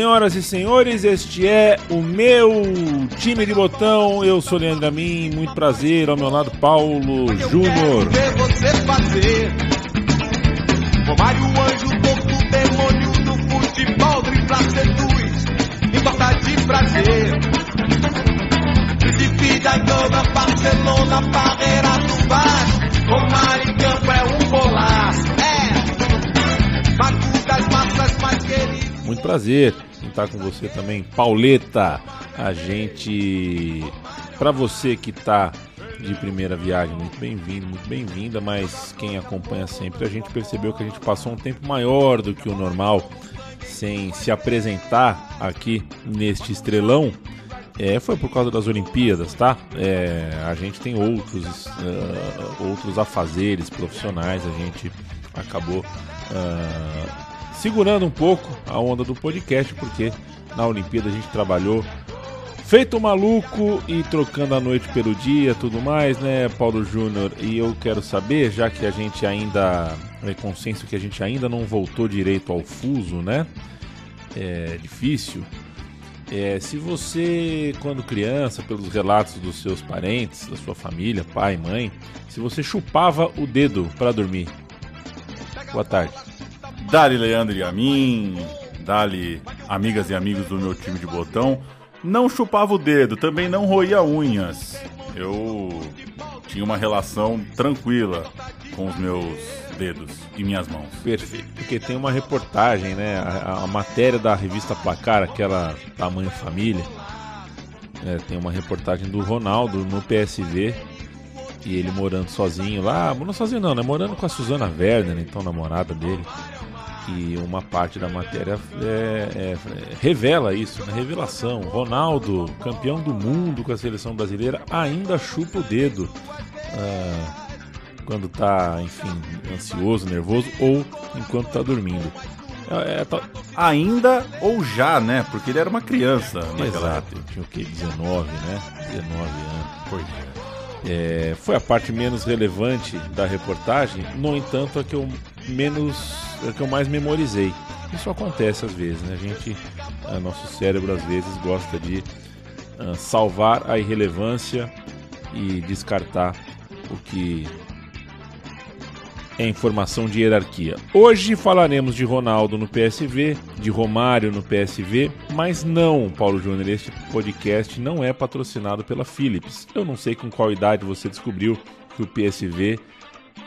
Senhoras e senhores, este é o meu time de botão. Eu sou Leandro Amin, muito prazer. Ao meu lado, Paulo Júnior. Romário, anjo, torto, demônio do futebol, dribla, seduz, importa de prazer. Príncipe da Gana, Barcelona, barreira do Vasco, Romário em campo é um golaço. É, Mago das massas mais querido. Muito prazer estar com você também, Pauleta. A gente, para você que está de primeira viagem, muito bem-vindo, muito bem-vinda, mas quem acompanha sempre, a gente percebeu que a gente passou um tempo maior do que o normal sem se apresentar aqui neste estrelão. É, foi por causa das Olimpíadas, tá? É, a gente tem outros, uh, outros afazeres profissionais, a gente acabou uh, segurando um pouco a onda do podcast, porque na Olimpíada a gente trabalhou feito maluco e trocando a noite pelo dia, tudo mais, né, Paulo Júnior? E eu quero saber, já que a gente ainda é consenso que a gente ainda não voltou direito ao fuso, né? É difícil. É, se você, quando criança, pelos relatos dos seus parentes, da sua família, pai, mãe, se você chupava o dedo para dormir. Boa tarde. Dali Leandro e a mim, dali amigas e amigos do meu time de botão. Não chupava o dedo, também não roía unhas. Eu tinha uma relação tranquila com os meus dedos e minhas mãos. Perfeito. Porque tem uma reportagem, né? A, a matéria da revista Placar, aquela Tamanho Família. É, tem uma reportagem do Ronaldo no PSV. E ele morando sozinho lá. Morando sozinho não, né? Morando com a Suzana Werner, então namorada dele. E uma parte da matéria é, é, revela isso, né? Revelação. Ronaldo, campeão do mundo com a seleção brasileira, ainda chupa o dedo. Ah, quando tá, enfim, ansioso, nervoso ou enquanto tá dormindo. É, é, tá... Ainda ou já, né? Porque ele era uma criança naquela Exato, ele tinha o quê? 19, né? 19 anos. Pois é. É, foi a parte menos relevante da reportagem, no entanto, a que eu menos, a que eu mais memorizei. Isso acontece às vezes, né? A gente, a nosso cérebro às vezes gosta de ah, salvar a irrelevância e descartar o que é informação de hierarquia. Hoje falaremos de Ronaldo no PSV, de Romário no PSV, mas não, Paulo Júnior, este podcast não é patrocinado pela Philips. Eu não sei com qual idade você descobriu que o PSV,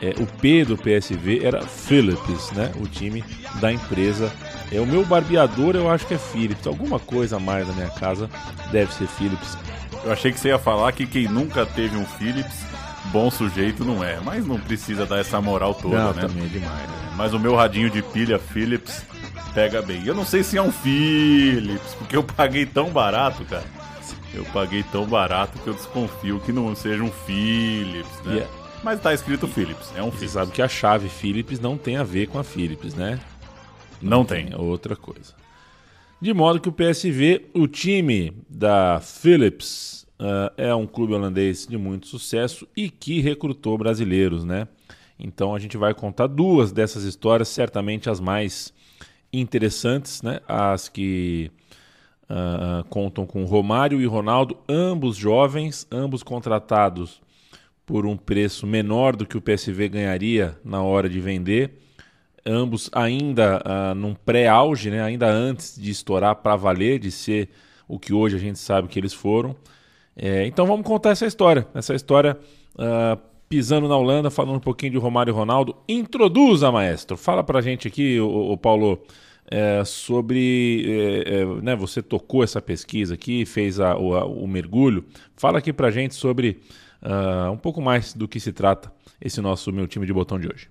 é, o P do PSV era Philips, né? O time da empresa. É o meu barbeador, eu acho que é Philips. Alguma coisa a mais na minha casa deve ser Philips. Eu achei que você ia falar que quem nunca teve um Philips bom sujeito não é, mas não precisa dar essa moral toda, Não, né? também é demais, né? Mas o meu radinho de pilha Philips pega bem. Eu não sei se é um Philips, porque eu paguei tão barato, cara. Eu paguei tão barato que eu desconfio que não seja um Philips, né? E é- Mas tá escrito Philips, é um Você Philips. sabe que a chave Philips não tem a ver com a Philips, né? Não tem. É outra coisa. De modo que o PSV, o time da Philips, ah, é um clube holandês de muito sucesso e que recrutou brasileiros, né? Então a gente vai contar duas dessas histórias, certamente as mais interessantes, né? As que ah, contam com Romário e Ronaldo, ambos jovens, ambos contratados por um preço menor do que o PSV ganharia na hora de vender ambos ainda ah, num pré-auge, né? ainda antes de estourar para valer, de ser o que hoje a gente sabe que eles foram. É, então vamos contar essa história, essa história ah, pisando na Holanda, falando um pouquinho de Romário e Ronaldo. Introduza, maestro. Fala pra gente aqui, o, o Paulo, é, sobre. é, é, né, você tocou essa pesquisa aqui, fez a- o, a- o mergulho. Fala aqui pra gente sobre ah, um pouco mais do que se trata esse nosso meu time de botão de hoje.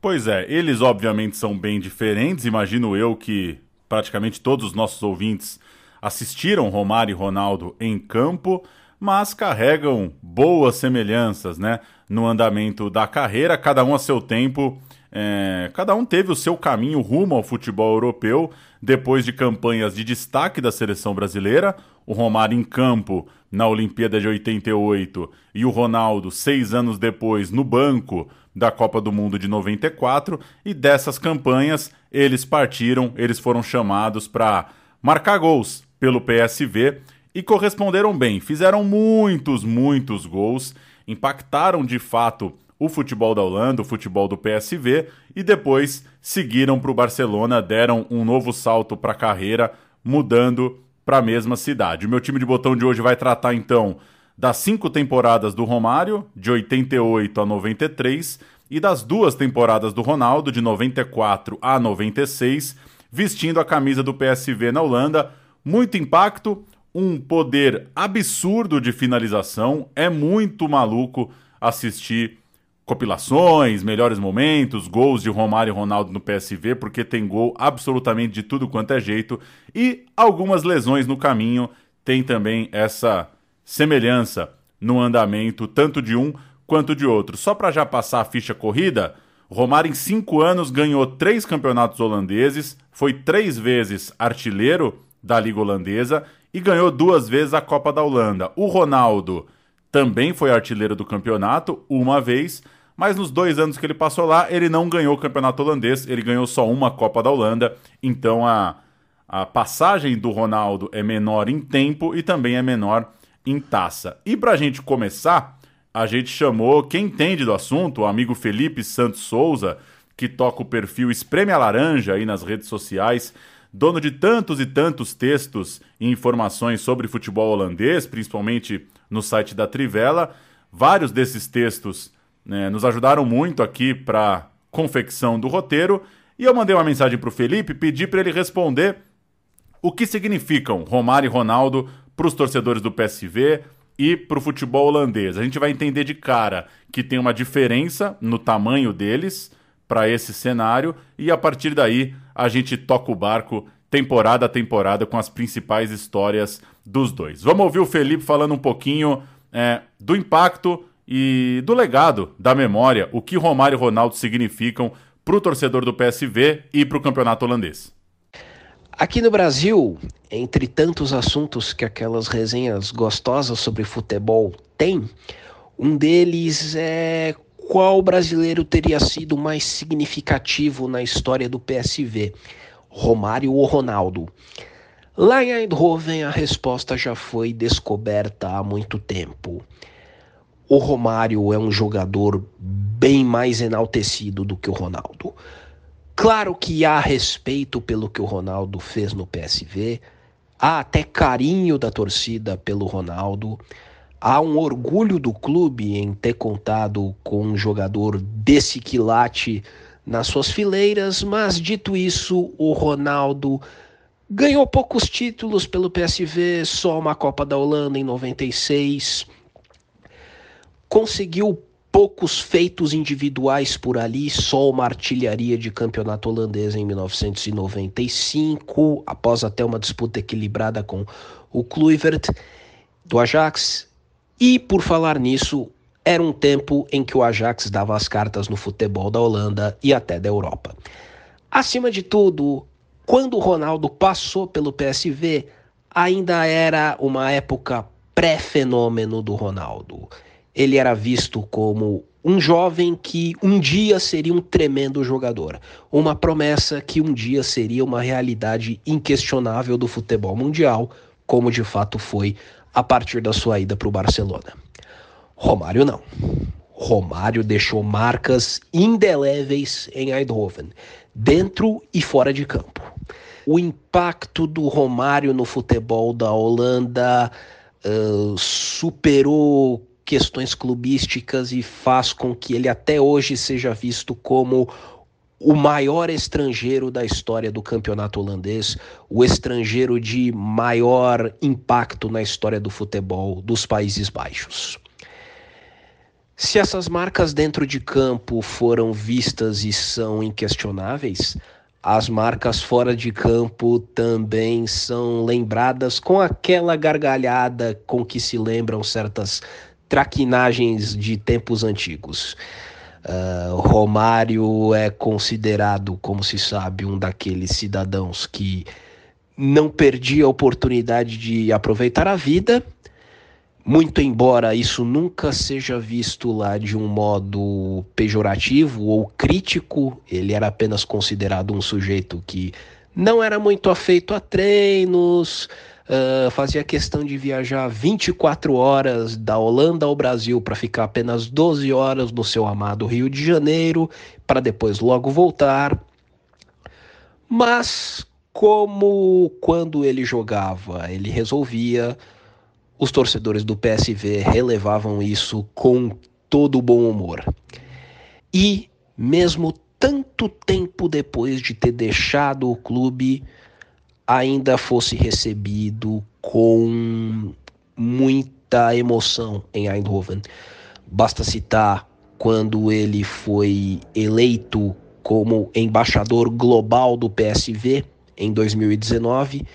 Pois é, eles obviamente são bem diferentes. Imagino eu que praticamente todos os nossos ouvintes assistiram Romário e Ronaldo em campo, mas carregam boas semelhanças né, no andamento da carreira, cada um a seu tempo. É, cada um teve o seu caminho rumo ao futebol europeu depois de campanhas de destaque da seleção brasileira. O Romário em campo na Olimpíada de 88 e o Ronaldo, seis anos depois, no banco da Copa do Mundo de 94. E dessas campanhas, eles partiram, eles foram chamados para marcar gols pelo PSV e corresponderam bem. Fizeram muitos, muitos gols, impactaram de fato o futebol da Holanda, o futebol do PSV e depois seguiram para o Barcelona, deram um novo salto para a carreira, mudando para a mesma cidade. O meu time de botão de hoje vai tratar então das cinco temporadas do Romário, de 88 a 93, e das duas temporadas do Ronaldo, de 94 a 96, vestindo a camisa do PSV na Holanda. Muito impacto, um poder absurdo de finalização. É muito maluco assistir compilações, melhores momentos, gols de Romário e Ronaldo no PSV, porque tem gol absolutamente de tudo quanto é jeito. E algumas lesões no caminho. Tem também essa semelhança no andamento, tanto de um quanto de outro. Só para já passar a ficha corrida. Romário, em cinco anos, ganhou três campeonatos holandeses, foi três vezes artilheiro da Liga Holandesa e ganhou duas vezes a Copa da Holanda. O Ronaldo também foi artilheiro do campeonato, uma vez, mas nos dois anos que ele passou lá, ele não ganhou o campeonato holandês, ele ganhou só uma Copa da Holanda, então a, a passagem do Ronaldo é menor em tempo e também é menor em taça. E para a gente começar, a gente chamou quem entende do assunto, o amigo Felipe Santos Souza, que toca o perfil Espreme a Laranja aí nas redes sociais dono de tantos e tantos textos e informações sobre futebol holandês, principalmente no site da Trivela. Vários desses textos né, nos ajudaram muito aqui para confecção do roteiro. E eu mandei uma mensagem para o Felipe, pedi para ele responder o que significam Romário e Ronaldo para os torcedores do PSV e para o futebol holandês. A gente vai entender de cara que tem uma diferença no tamanho deles para esse cenário e a partir daí a gente toca o barco temporada a temporada com as principais histórias dos dois. Vamos ouvir o Felipe falando um pouquinho é, do impacto e do legado da memória, o que Romário e Ronaldo significam para o torcedor do PSV e para o campeonato holandês. Aqui no Brasil, entre tantos assuntos que aquelas resenhas gostosas sobre futebol têm, um deles é qual brasileiro teria sido mais significativo na história do PSV, Romário ou Ronaldo? Lá em Eindhoven, a resposta já foi descoberta há muito tempo. O Romário é um jogador bem mais enaltecido do que o Ronaldo. Claro que há respeito pelo que o Ronaldo fez no PSV, há até carinho da torcida pelo Ronaldo, há um orgulho do clube em ter contado com um jogador desse quilate nas suas fileiras, mas dito isso, o Ronaldo ganhou poucos títulos pelo PSV, só uma Copa da Holanda em 96. Conseguiu poucos feitos individuais por ali, só uma artilharia de campeonato holandês em 1995, após até uma disputa equilibrada com o Kluivert do Ajax e por falar nisso, era um tempo em que o Ajax dava as cartas no futebol da Holanda e até da Europa. Acima de tudo, quando o Ronaldo passou pelo PSV, ainda era uma época pré-fenômeno do Ronaldo. Ele era visto como um jovem que um dia seria um tremendo jogador, uma promessa que um dia seria uma realidade inquestionável do futebol mundial, como de fato foi a partir da sua ida para o Barcelona. Romário não. Romário deixou marcas indeléveis em Eindhoven, dentro e fora de campo. O impacto do Romário no futebol da Holanda uh, superou questões clubísticas e faz com que ele até hoje seja visto como o maior estrangeiro da história do campeonato holandês, o estrangeiro de maior impacto na história do futebol dos Países Baixos. Se essas marcas dentro de campo foram vistas e são inquestionáveis, as marcas fora de campo também são lembradas com aquela gargalhada com que se lembram certas traquinagens de tempos antigos. Uh, Romário é considerado, como se sabe, um daqueles cidadãos que não perdia a oportunidade de aproveitar a vida, muito embora isso nunca seja visto lá de um modo pejorativo ou crítico, ele era apenas considerado um sujeito que não era muito afeito a treinos, uh, fazia questão de viajar 24 horas da Holanda ao Brasil para ficar apenas 12 horas no seu amado Rio de Janeiro, para depois logo voltar. Mas como quando ele jogava, ele resolvia, os torcedores do PSV relevavam isso com todo o bom humor. E, mesmo tanto tempo depois de ter deixado o clube, ainda fosse recebido com muita emoção em Eindhoven. Basta citar quando ele foi eleito como embaixador global do PSV em 2019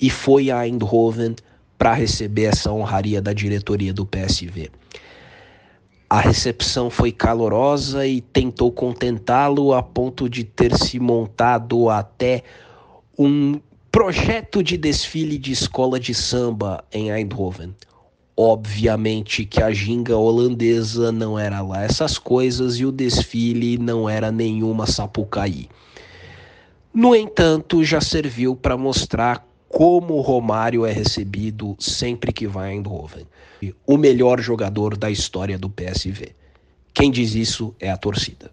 e foi a Eindhoven para receber essa honraria da diretoria do PSV. A recepção foi calorosa e tentou contentá-lo a ponto de ter se montado até um projeto de desfile de escola de samba em Eindhoven. Obviamente que a ginga holandesa não era lá essas coisas e o desfile não era nenhuma sapucaí. No entanto, já serviu para mostrar como o Romário é recebido sempre que vai a Eindhoven. O melhor jogador da história do PSV. Quem diz isso é a torcida.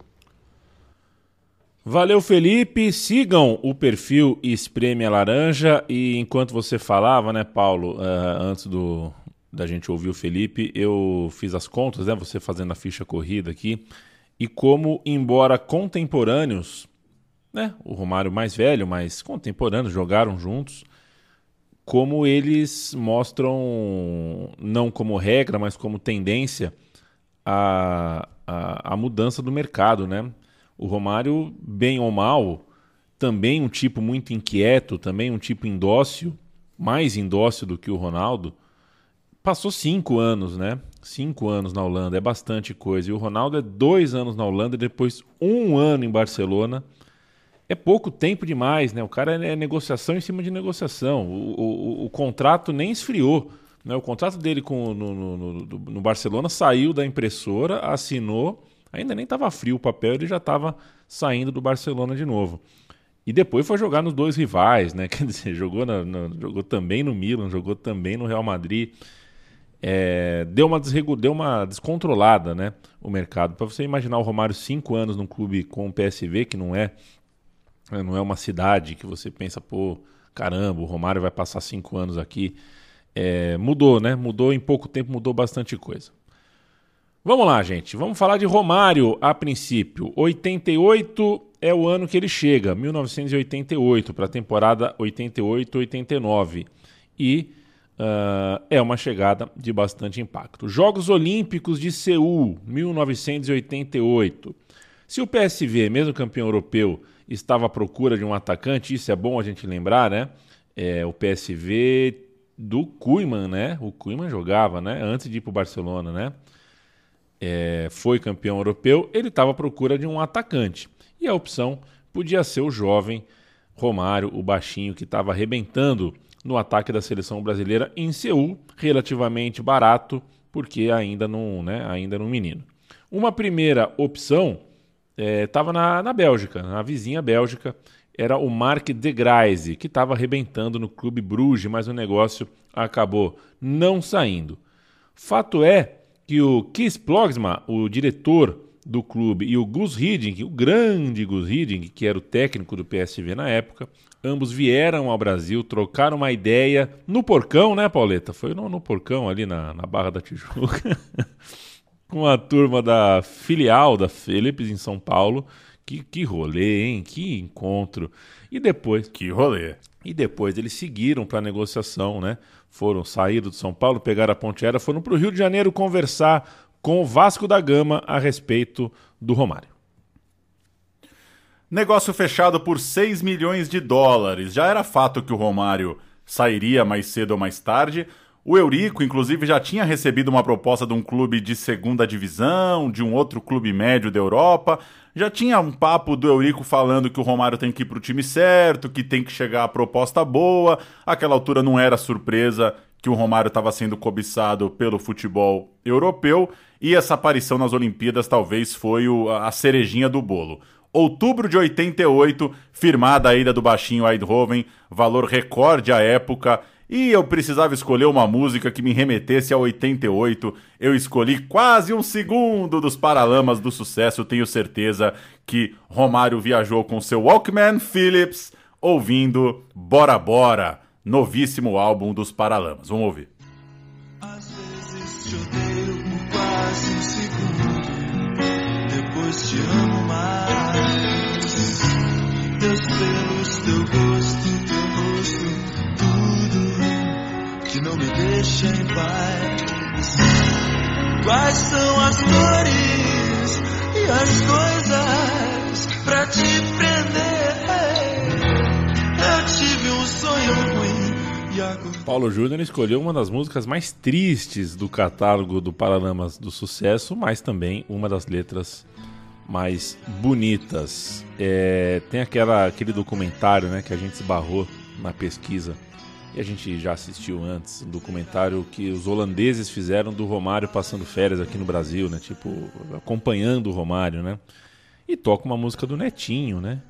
Valeu, Felipe. Sigam o perfil Espreme a Laranja. E enquanto você falava, né, Paulo, uh, antes do, da gente ouvir o Felipe, eu fiz as contas, né, você fazendo a ficha corrida aqui. E como, embora contemporâneos, né? O Romário mais velho, mais contemporâneo, jogaram juntos. Como eles mostram, não como regra, mas como tendência, a, a, a mudança do mercado, né? O Romário, bem ou mal, também um tipo muito inquieto, também um tipo indócil, mais indócil do que o Ronaldo, passou cinco anos, né? Cinco anos na Holanda, é bastante coisa. E o Ronaldo é dois anos na Holanda e depois um ano em Barcelona é pouco tempo demais, né? O cara é negociação em cima de negociação. O, o, o contrato nem esfriou. Né? O contrato dele com, no, no, no, no Barcelona saiu da impressora, assinou, ainda nem estava frio o papel, ele já estava saindo do Barcelona de novo. E depois foi jogar nos dois rivais, né? Quer dizer, jogou, na, na, jogou também no Milan, jogou também no Real Madrid. É, deu, uma deu uma descontrolada, né? O mercado. Para você imaginar o Romário cinco anos num clube com o PSV, que não é é, não é uma cidade que você pensa, pô, caramba, o Romário vai passar cinco anos aqui. É, mudou, né? Mudou em pouco tempo, mudou bastante coisa. Vamos lá, gente. Vamos falar de Romário a princípio. 88 é o ano que ele chega, 1988, para a temporada 88-89. E uh, é uma chegada de bastante impacto. Jogos Olímpicos de Seul, 1988. Se o PSV, mesmo campeão europeu, estava à procura de um atacante, isso é bom a gente lembrar, né? É, o PSV do Kuiman, né? O Kuiman jogava, né? Antes de ir para o Barcelona, né? É, foi campeão europeu, ele estava à procura de um atacante. E a opção podia ser o jovem Romário, o baixinho que estava arrebentando no ataque da seleção brasileira em Seul, relativamente barato, porque ainda não, né, ainda não menino. Uma primeira opção estava é, na, na Bélgica, na vizinha Bélgica, era o Mark de Grijze, que estava arrebentando no Clube Bruges, mas o negócio acabou não saindo. Fato é que o Kees Plogsma, o diretor do clube, e o Gus Hiddink, o grande Gus Hiddink, que era o técnico do PSV na época, ambos vieram ao Brasil, trocaram uma ideia no porcão, né, Pauleta? Foi no, no porcão ali na, na Barra da Tijuca. com a turma da filial da Philips em São Paulo. Que, que rolê, hein? Que encontro. E depois. Que rolê. E depois eles seguiram para a negociação, né? Foram, saíram de São Paulo, pegaram a ponte aérea, foram para o Rio de Janeiro conversar com o Vasco da Gama a respeito do Romário. Negócio fechado por 6 milhões de dólares. Já era fato que o Romário sairia mais cedo ou mais tarde. O Eurico, inclusive, já tinha recebido uma proposta de um clube de segunda divisão, de um outro clube médio da Europa. Já tinha um papo do Eurico falando que o Romário tem que ir para o time certo, que tem que chegar a proposta boa. Aquela altura não era surpresa que o Romário estava sendo cobiçado pelo futebol europeu. E essa aparição nas Olimpíadas talvez foi o, a cerejinha do bolo. Outubro de 88, firmada a ida do baixinho Eindhoven, valor recorde à época e eu precisava escolher uma música que me remetesse a 88. Eu escolhi quase um segundo dos Paralamas do Sucesso. Tenho certeza que Romário viajou com seu Walkman Philips ouvindo Bora Bora, novíssimo álbum dos Paralamas. Vamos ouvir. Às vezes te odeio quase um segundo, depois te amo mais. Me deixa em paz. Quais são as dores e as coisas pra te prender? Eu tive um sonho ruim. Paulo Júnior escolheu uma das músicas mais tristes do catálogo do Paralamas do Sucesso, mas também uma das letras mais bonitas. É, tem aquela, aquele documentário né, que a gente esbarrou na pesquisa e a gente já assistiu antes um documentário que os holandeses fizeram do Romário passando férias aqui no Brasil, né? Tipo, acompanhando o Romário, né? E toca uma música do Netinho, né?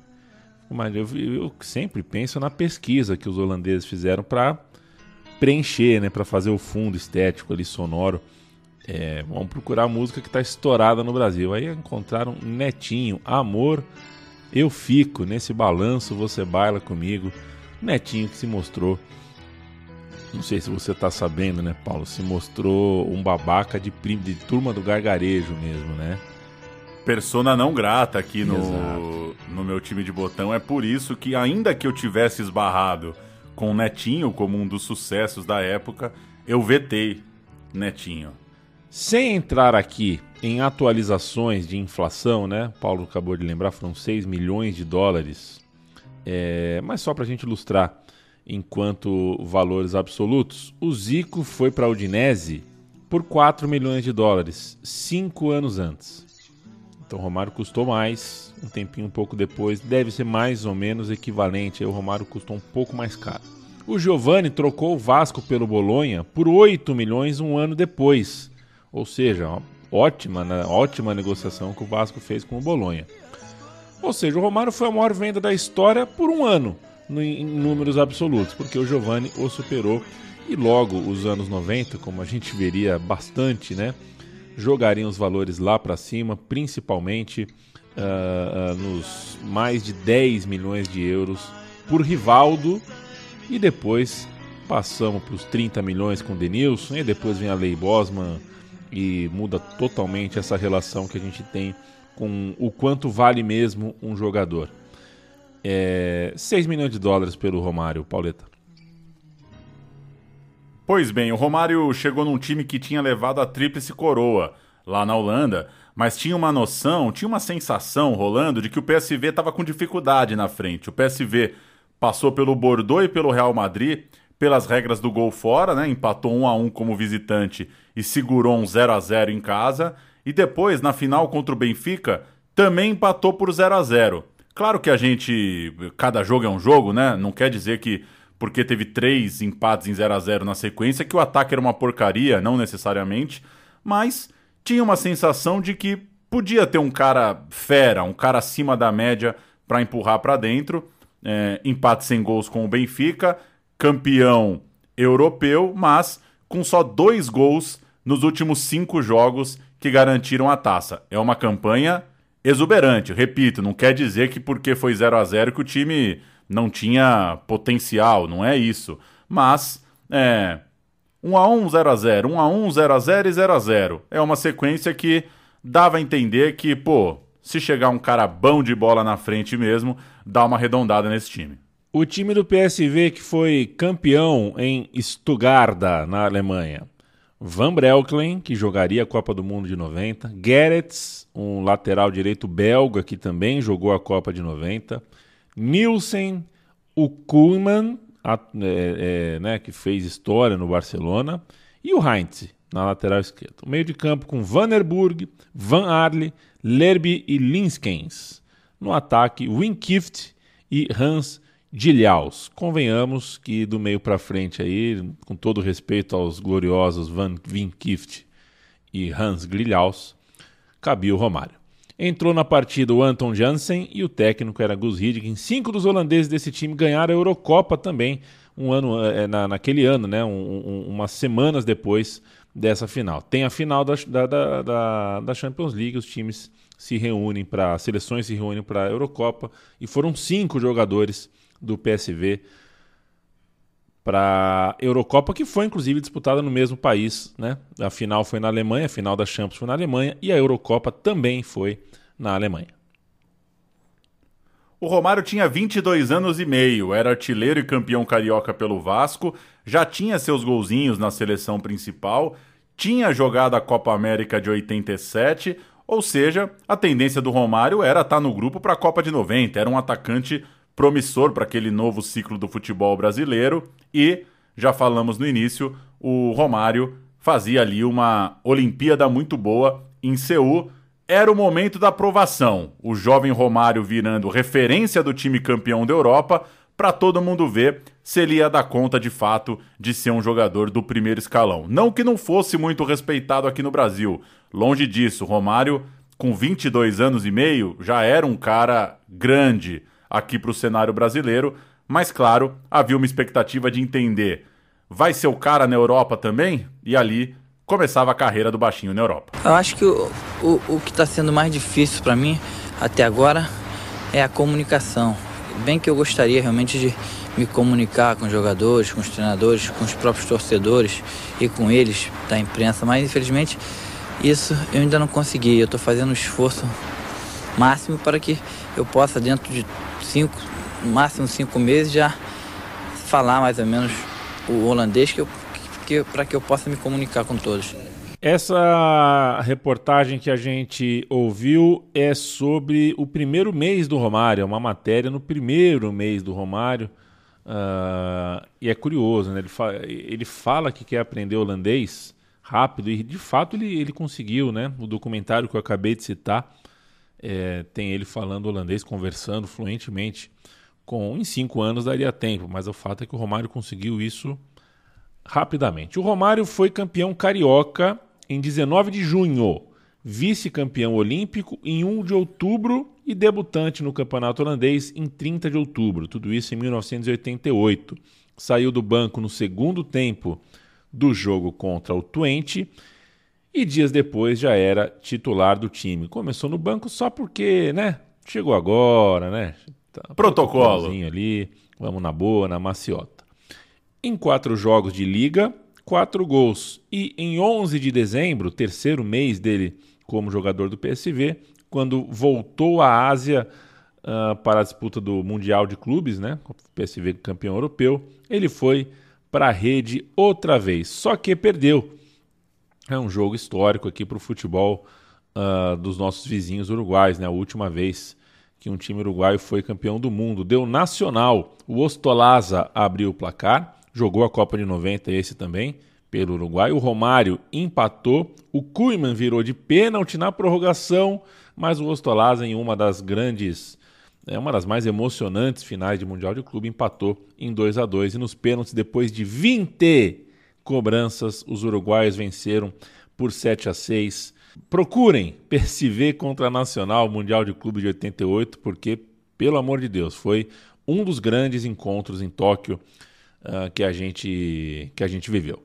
Mas eu, eu sempre penso na pesquisa que os holandeses fizeram para preencher, né? Para fazer o fundo estético ali sonoro. É, vamos procurar a música que está estourada no Brasil. Aí encontraram Netinho, Amor, eu fico nesse balanço, você baila comigo. Netinho que se mostrou não sei se você tá sabendo, né, Paulo? Se mostrou um babaca de, de turma do gargarejo mesmo, né? Persona não grata aqui no, no meu time de botão. É por isso que, ainda que eu tivesse esbarrado com o Netinho como um dos sucessos da época, eu vetei Netinho. Sem entrar aqui em atualizações de inflação, né? Paulo acabou de lembrar, foram 6 milhões de dólares. É, mas só para a gente ilustrar enquanto valores absolutos, o Zico foi para a Udinese por 4 milhões de dólares, 5 anos antes. Então o Romário custou mais, um tempinho um pouco depois, deve ser mais ou menos equivalente, aí o Romário custou um pouco mais caro. O Giovani trocou o Vasco pelo Bolonha por 8 milhões um ano depois. Ou seja, uma ótima, né? ótima negociação que o Vasco fez com o Bolonha. Ou seja, o Romário foi a maior venda da história por um ano em números absolutos, porque o Giovanni o superou e logo os anos 90, como a gente veria bastante, né, jogariam os valores lá para cima, principalmente uh, uh, nos mais de 10 milhões de euros por Rivaldo e depois passamos para os 30 milhões com o Denilson e depois vem a Lei Bosman e muda totalmente essa relação que a gente tem com o quanto vale mesmo um jogador. É, 6 milhões de dólares pelo Romário, Pauleta. Pois bem, o Romário chegou num time que tinha levado a tríplice coroa lá na Holanda, mas tinha uma noção, tinha uma sensação rolando de que o PSV estava com dificuldade na frente. O PSV passou pelo Bordeaux e pelo Real Madrid pelas regras do gol fora, né? Empatou 1 a 1 como visitante e segurou um 0 a 0 em casa, e depois na final contra o Benfica também empatou por 0 a 0. Claro que a gente. Cada jogo é um jogo, né? Não quer dizer que porque teve três empates em 0 a 0 na sequência que o ataque era uma porcaria, não necessariamente, mas tinha uma sensação de que podia ter um cara fera, um cara acima da média para empurrar para dentro. É, empate sem gols com o Benfica, campeão europeu, mas com só dois gols nos últimos cinco jogos que garantiram a taça. É uma campanha exuberante. Repito, não quer dizer que porque foi 0 a 0 que o time não tinha potencial, não é isso. Mas é 1 a 1, 0 a 0, 1 a 1, 0 a 0 e 0 a 0. É uma sequência que dava a entender que, pô, se chegar um cara bom de bola na frente mesmo, dá uma arredondada nesse time. O time do PSV que foi campeão em Stuttgart, na Alemanha. Van Breukelen, que jogaria a Copa do Mundo de 90, Gerets, um lateral direito belga que também jogou a Copa de 90, Nielsen, o Koeman, a, é, é, né, que fez história no Barcelona, e o Heinz, na lateral esquerda. O meio de campo com Vanderburg, Van Arle, Lerby e Linskens. No ataque, Winkift e Hans Gilhaus. Convenhamos que do meio para frente aí, com todo respeito aos gloriosos Van Winkift e Hans Gilhaus, cabia o Romário. Entrou na partida o Anton Jansen e o técnico era Gus Hiddink. Cinco dos holandeses desse time ganharam a Eurocopa também, um ano é, na, naquele ano, né? Um, um, umas semanas depois dessa final. Tem a final da, da, da, da Champions League, os times se reúnem para, seleções se reúnem para a Eurocopa e foram cinco jogadores do PSV para a Eurocopa, que foi inclusive disputada no mesmo país. Né? A final foi na Alemanha, a final da Champions foi na Alemanha e a Eurocopa também foi na Alemanha. O Romário tinha 22 anos e meio, era artilheiro e campeão carioca pelo Vasco, já tinha seus golzinhos na seleção principal, tinha jogado a Copa América de 87, ou seja, a tendência do Romário era estar no grupo para a Copa de 90, era um atacante promissor para aquele novo ciclo do futebol brasileiro e, já falamos no início, o Romário fazia ali uma Olimpíada muito boa em Seul. Era o momento da aprovação. O jovem Romário virando referência do time campeão da Europa para todo mundo ver se ele ia dar conta de fato de ser um jogador do primeiro escalão. Não que não fosse muito respeitado aqui no Brasil. Longe disso, Romário, com 22 anos e meio, já era um cara grande aqui para o cenário brasileiro, mas claro, havia uma expectativa de entender. Vai ser o cara na Europa também? E ali começava a carreira do baixinho na Europa. Eu acho que o, o, o que está sendo mais difícil para mim até agora é a comunicação. Bem que eu gostaria realmente de me comunicar com os jogadores, com os treinadores, com os próprios torcedores e com eles da imprensa, mas infelizmente isso eu ainda não consegui. Eu estou fazendo um esforço máximo para que eu possa, dentro de cinco, máximo cinco meses, já falar mais ou menos o holandês que, que para que eu possa me comunicar com todos. Essa reportagem que a gente ouviu é sobre o primeiro mês do Romário, é uma matéria no primeiro mês do Romário. Uh, e é curioso, né? ele, fa ele fala que quer aprender holandês rápido e de fato ele, ele conseguiu, né? O documentário que eu acabei de citar é, tem ele falando holandês, conversando fluentemente. Com em cinco anos daria tempo, mas o fato é que o Romário conseguiu isso rapidamente. O Romário foi campeão carioca em 19 de junho, vice-campeão olímpico em 1 de outubro e debutante no campeonato holandês em 30 de outubro. Tudo isso em 1988. Saiu do banco no segundo tempo do jogo contra o Twente e dias depois já era titular do time. Começou no banco só porque, né? Chegou agora, né? Tá, Protocolo. ali, vamos na boa, na maciota. Em quatro jogos de liga, quatro gols. E em 11 de dezembro, terceiro mês dele como jogador do PSV, quando voltou à Ásia uh, para a disputa do Mundial de Clubes, né? O PSV campeão europeu, ele foi para a rede outra vez. Só que perdeu é um jogo histórico aqui para o futebol uh, dos nossos vizinhos uruguais, né? A última vez que um time uruguaio foi campeão do mundo. Deu Nacional. O Ostolaza abriu o placar, jogou a Copa de 90, esse também, pelo Uruguai. O Romário empatou. O Kuhlmann virou de pênalti na prorrogação, mas o Ostolaza, em uma das grandes, é uma das mais emocionantes finais de Mundial de Clube, empatou em 2 a 2 E nos pênaltis, depois de 20 cobranças, os uruguaios venceram por 7 a 6. Procurem PSV contra a Nacional Mundial de Clube de 88, porque, pelo amor de Deus, foi um dos grandes encontros em Tóquio uh, que, a gente, que a gente viveu.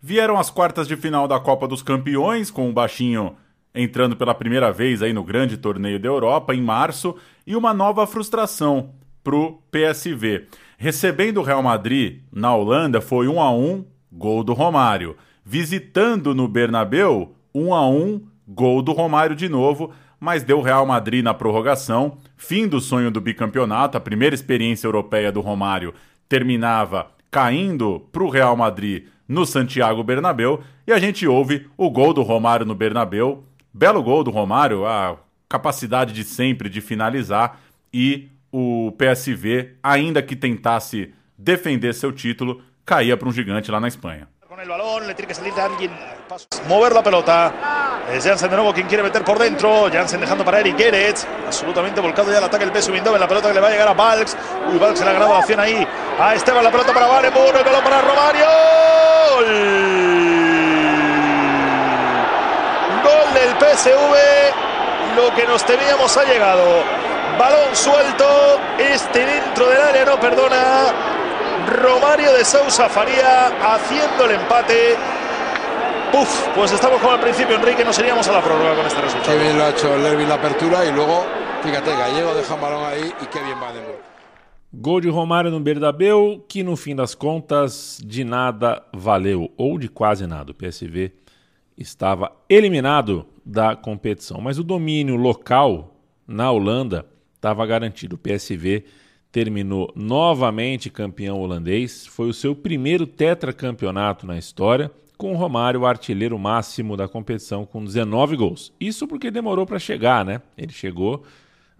Vieram as quartas de final da Copa dos Campeões, com o Baixinho entrando pela primeira vez aí no grande torneio da Europa em março, e uma nova frustração para o PSV. Recebendo o Real Madrid na Holanda foi 1 a 1, gol do Romário. Visitando no Bernabeu, 1 a 1, gol do Romário de novo, mas deu Real Madrid na prorrogação. Fim do sonho do bicampeonato, a primeira experiência europeia do Romário terminava caindo para o Real Madrid no Santiago Bernabéu e a gente ouve o gol do Romário no Bernabéu. Belo gol do Romário, a capacidade de sempre de finalizar e o PSV, ainda que tentasse defender seu título, caía para um gigante lá na Espanha. Con el balón, le tiene que salir de alguien. Mover la pelota. Es Jansen de nuevo quien quiere meter por dentro. Jansen dejando para Eric Gerets. Absolutamente volcado ya el ataque el peso en La pelota que le va a llegar a Valks. Uy, Valks se le ha la ahí. A Esteban, la pelota para Valemur. El balón para Romario. Gol. Gol del PSV. Lo que nos temíamos ha llegado. Balón suelto. Este dentro del área no perdona. Romario de Sousa Faría haciendo el empate. Uf, pues estamos como al principio, Enrique, no seríamos a la prórroga con este resultado. Qué bien lo ha hecho Lerby la apertura y luego, fíjate, Gallego deja un balón ahí y qué bien va de nuevo. Gol de Romário no Bernabéu, que no fim das contas de nada valeu, ou de quase nada. O PSV estava eliminado da competição, mas o domínio local na Holanda estava garantido. O PSV terminou novamente campeão holandês, foi o seu primeiro tetracampeonato na história, com o Romário o artilheiro máximo da competição com 19 gols. Isso porque demorou para chegar, né? Ele chegou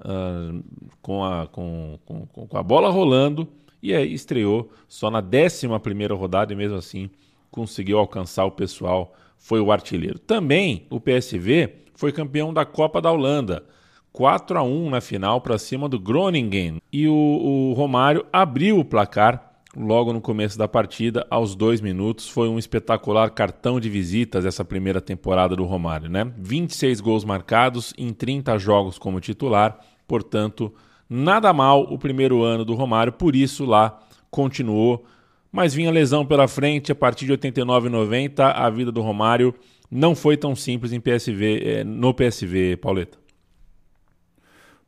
uh, com, a, com, com, com, a bola rolando e aí estreou só na 11 rodada e mesmo assim conseguiu alcançar o pessoal, foi o artilheiro. Também o PSV foi campeão da Copa da Holanda 4 a 1 na final para cima do Groningen. E o, o, Romário abriu o placar logo no começo da partida, aos dois minutos. Foi um espetacular cartão de visitas essa primeira temporada do Romário, né? 26 gols marcados em 30 jogos como titular, portanto, nada mal o primeiro ano do Romário, por isso lá continuou. Mas vinha lesão pela frente, a partir de 89 e 90, a vida do Romário não foi tão simples em PSV, eh, no PSV, Pauleta.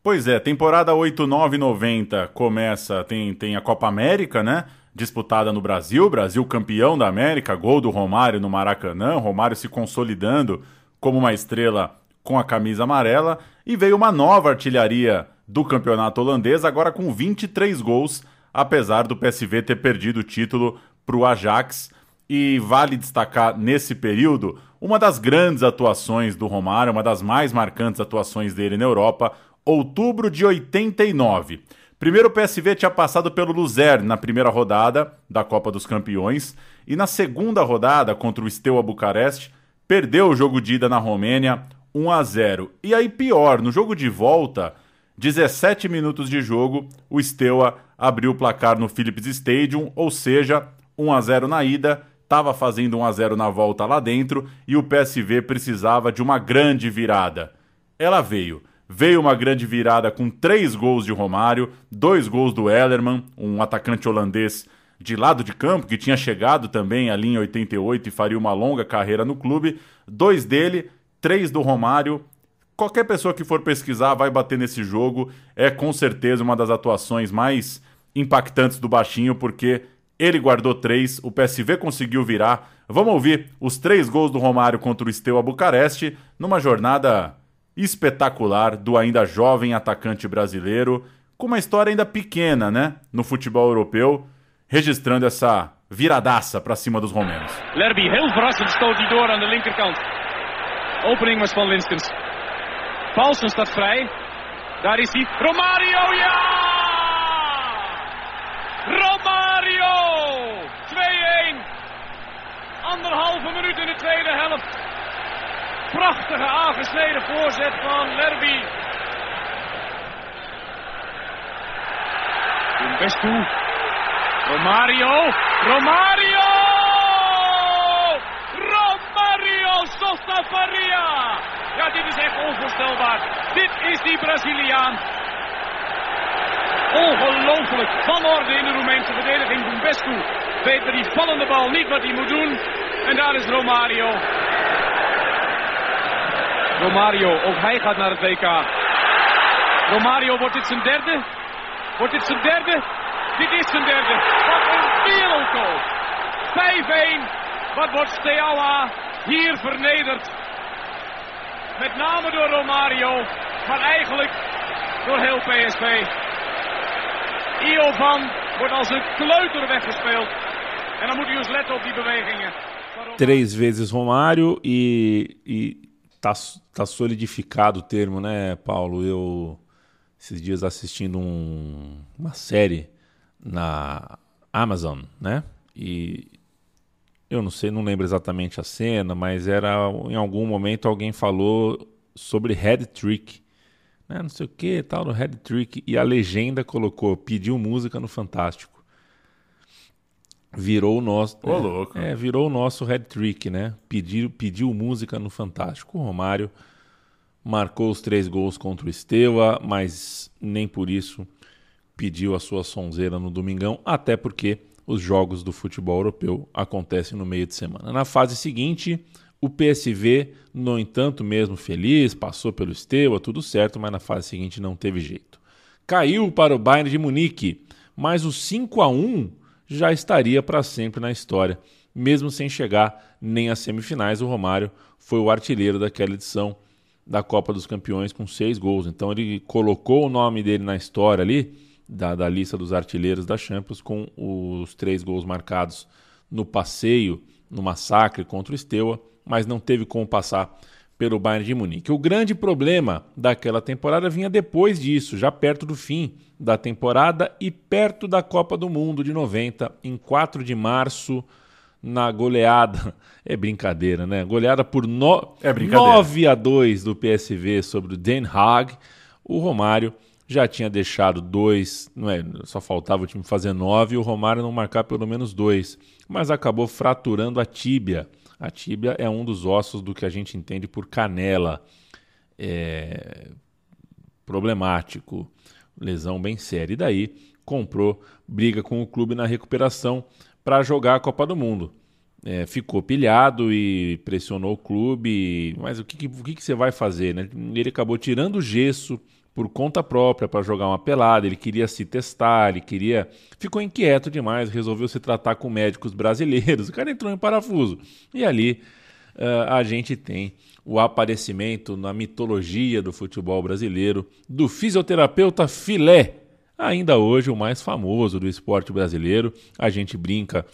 Pois é, temporada 8, 9 90 começa, tem, tem a Copa América, né? Disputada no Brasil, Brasil campeão da América, gol do Romário no Maracanã, Romário se consolidando como uma estrela com a camisa amarela, e veio uma nova artilharia do campeonato holandês, agora com 23 gols, apesar do PSV ter perdido o título para o Ajax. E vale destacar nesse período uma das grandes atuações do Romário, uma das mais marcantes atuações dele na Europa, outubro de 89. Primeiro o PSV tinha passado pelo Luzern na primeira rodada da Copa dos Campeões e na segunda rodada contra o Steaua Bucareste perdeu o jogo de ida na Romênia 1 a 0. E aí pior, no jogo de volta, 17 minutos de jogo, o Steaua abriu o placar no Philips Stadium, ou seja, 1 a 0 na ida, estava fazendo 1 a 0 na volta lá dentro e o PSV precisava de uma grande virada. Ela veio. Veio uma grande virada com três gols de Romário, dois gols do Ellerman, um atacante holandês de lado de campo, que tinha chegado também ali em 88 e faria uma longa carreira no clube. Dois dele, três do Romário. Qualquer pessoa que for pesquisar vai bater nesse jogo. É com certeza uma das atuações mais impactantes do Baixinho, porque ele guardou três, o PSV conseguiu virar. Vamos ouvir os três gols do Romário contra o Steaua Bucareste numa jornada espetacular do ainda jovem atacante brasileiro, com uma história ainda pequena, né, no futebol europeu, registrando essa viradaça para cima dos romenos. Lerby, heel verrassend stoot hij door aan de linkerkant. Opening was van Linskens. Paulsen staat vrij. Daar is hij. Romario, ja! Romario! 2-1. Anderhalve minuut in de tweede helft. Prachtige aangesneden voorzet van Lerby. Doen best. Romario. Romario! Romario Sosa Faria. Ja, dit is echt onvoorstelbaar. Dit is die Braziliaan. Ongelooflijk. Van orde in de Roemeense verdediging. Bumbescu weet die vallende bal niet wat hij moet doen. En daar is Romario. Romario, ook hij gaat naar het WK. Romario, wordt dit zijn derde? Wordt dit zijn derde? Dit is zijn derde. Wat een wereldgoal. 5-1. Wat wordt Steaua hier vernederd. Met name door Romario, maar eigenlijk door heel PSV. Iovan wordt als een kleuter weggespeeld. En dan moet u eens letten op die bewegingen. Três vezes Romário e, e tá, tá solidificado o termo, né, Paulo? Eu, esses dias assistindo um, uma série na Amazon, né? E eu não sei, não lembro exatamente a cena, mas era em algum momento alguém falou sobre head trick, né? Não sei o que, tal, no head trick e a legenda colocou pediu música no Fantástico. Virou o nosso, Ô, louco. é, virou o nosso head trick, né? Pediu, pediu música no Fantástico. O Romário marcou os três gols contra o Steaua, mas nem por isso pediu a sua sonzeira no domingão, até porque os jogos do futebol europeu acontecem no meio de semana. Na fase seguinte, o PSV, no entanto, mesmo feliz, passou pelo Steaua, tudo certo, mas na fase seguinte não teve jeito. Caiu para o Bayern de Munique, mas o 5 a 1 já estaria para sempre na história. Mesmo sem chegar nem às semifinais, o Romário foi o artilheiro daquela edição da Copa dos Campeões com seis gols. Então ele colocou o nome dele na história ali, da, da lista dos artilheiros da Champions, com os três gols marcados no passeio, no massacre contra o Steaua, mas não teve como passar pelo Bayern de Munique. O grande problema daquela temporada vinha depois disso, já perto do fim da temporada e perto da Copa do Mundo de 90, em 4 de março, na goleada. É brincadeira, né? Goleada por no... É brincadeira. 9 a 2 do PSV sobre o Den Haag. O Romário já tinha deixado dois, não é, só faltava o time fazer nove e o Romário não marcar pelo menos dois, mas acabou fraturando a tíbia. A tíbia é um dos ossos do que a gente entende por canela. É problemático, lesão bem séria. E daí comprou, briga com o clube na recuperação para jogar a Copa do Mundo. É, ficou pilhado e pressionou o clube, mas o que, que- o que, que você vai fazer? Né? Ele acabou tirando o gesso por conta própria para jogar uma pelada, ele queria se testar, ele queria. Ficou inquieto demais, resolveu se tratar com médicos brasileiros. O cara entrou em parafuso. E ali eh, a gente tem o aparecimento na mitologia do futebol brasileiro do fisioterapeuta Filé. Ainda hoje o mais famoso do esporte brasileiro. A gente brinca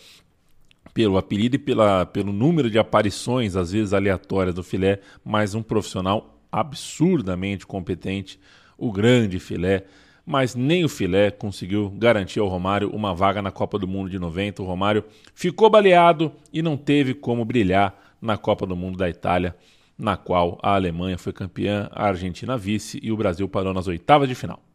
pelo apelido e pela, pelo número de aparições, às vezes aleatórias, do filé, mas um profissional absurdamente competente, o grande filé. Mas nem o filé conseguiu garantir ao Romário uma vaga na Copa do Mundo de 90. O Romário ficou baleado e não teve como brilhar na Copa do Mundo da Itália, na qual a Alemanha foi campeã, a Argentina vice e o Brasil parou nas oitavas de final.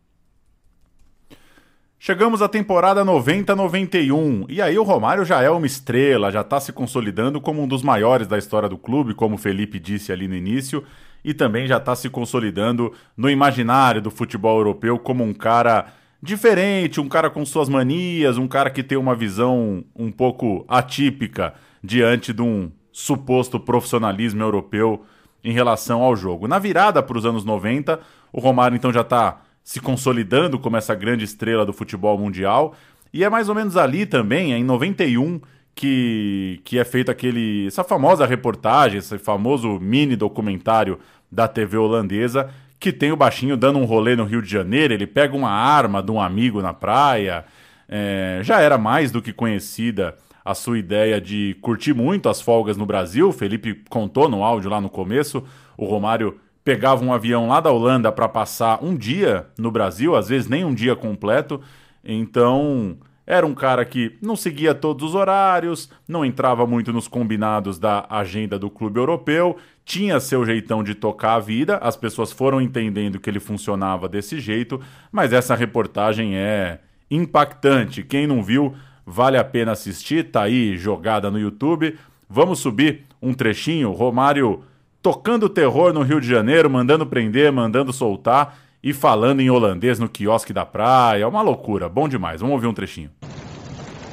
Chegamos à temporada 90-91 e aí o Romário já é uma estrela, já está se consolidando como um dos maiores da história do clube, como o Felipe disse ali no início, e também já está se consolidando no imaginário do futebol europeu como um cara diferente, um cara com suas manias, um cara que tem uma visão um pouco atípica diante de um suposto profissionalismo europeu em relação ao jogo. Na virada para os anos 90, o Romário então já está se consolidando como essa grande estrela do futebol mundial. E é mais ou menos ali também, é em 91, que, que é feito aquele, essa famosa reportagem, esse famoso mini documentário da TV holandesa, que tem o baixinho dando um rolê no Rio de Janeiro, ele pega uma arma de um amigo na praia. É, já era mais do que conhecida a sua ideia de curtir muito as folgas no Brasil. Felipe contou no áudio lá no começo. O Romário pegava um avião lá da Holanda para passar um dia no Brasil, às vezes nem um dia completo. Então, era um cara que não seguia todos os horários, não entrava muito nos combinados da agenda do clube europeu, tinha seu jeitão de tocar a vida, as pessoas foram entendendo que ele funcionava desse jeito, mas essa reportagem é impactante. Quem não viu, vale a pena assistir, tá aí jogada no YouTube. Vamos subir um trechinho, Romário tocando terror no Rio de Janeiro, mandando prender, mandando soltar e falando em holandês no quiosque da praia. Uma loucura, bom demais. Vamos ouvir um trechinho.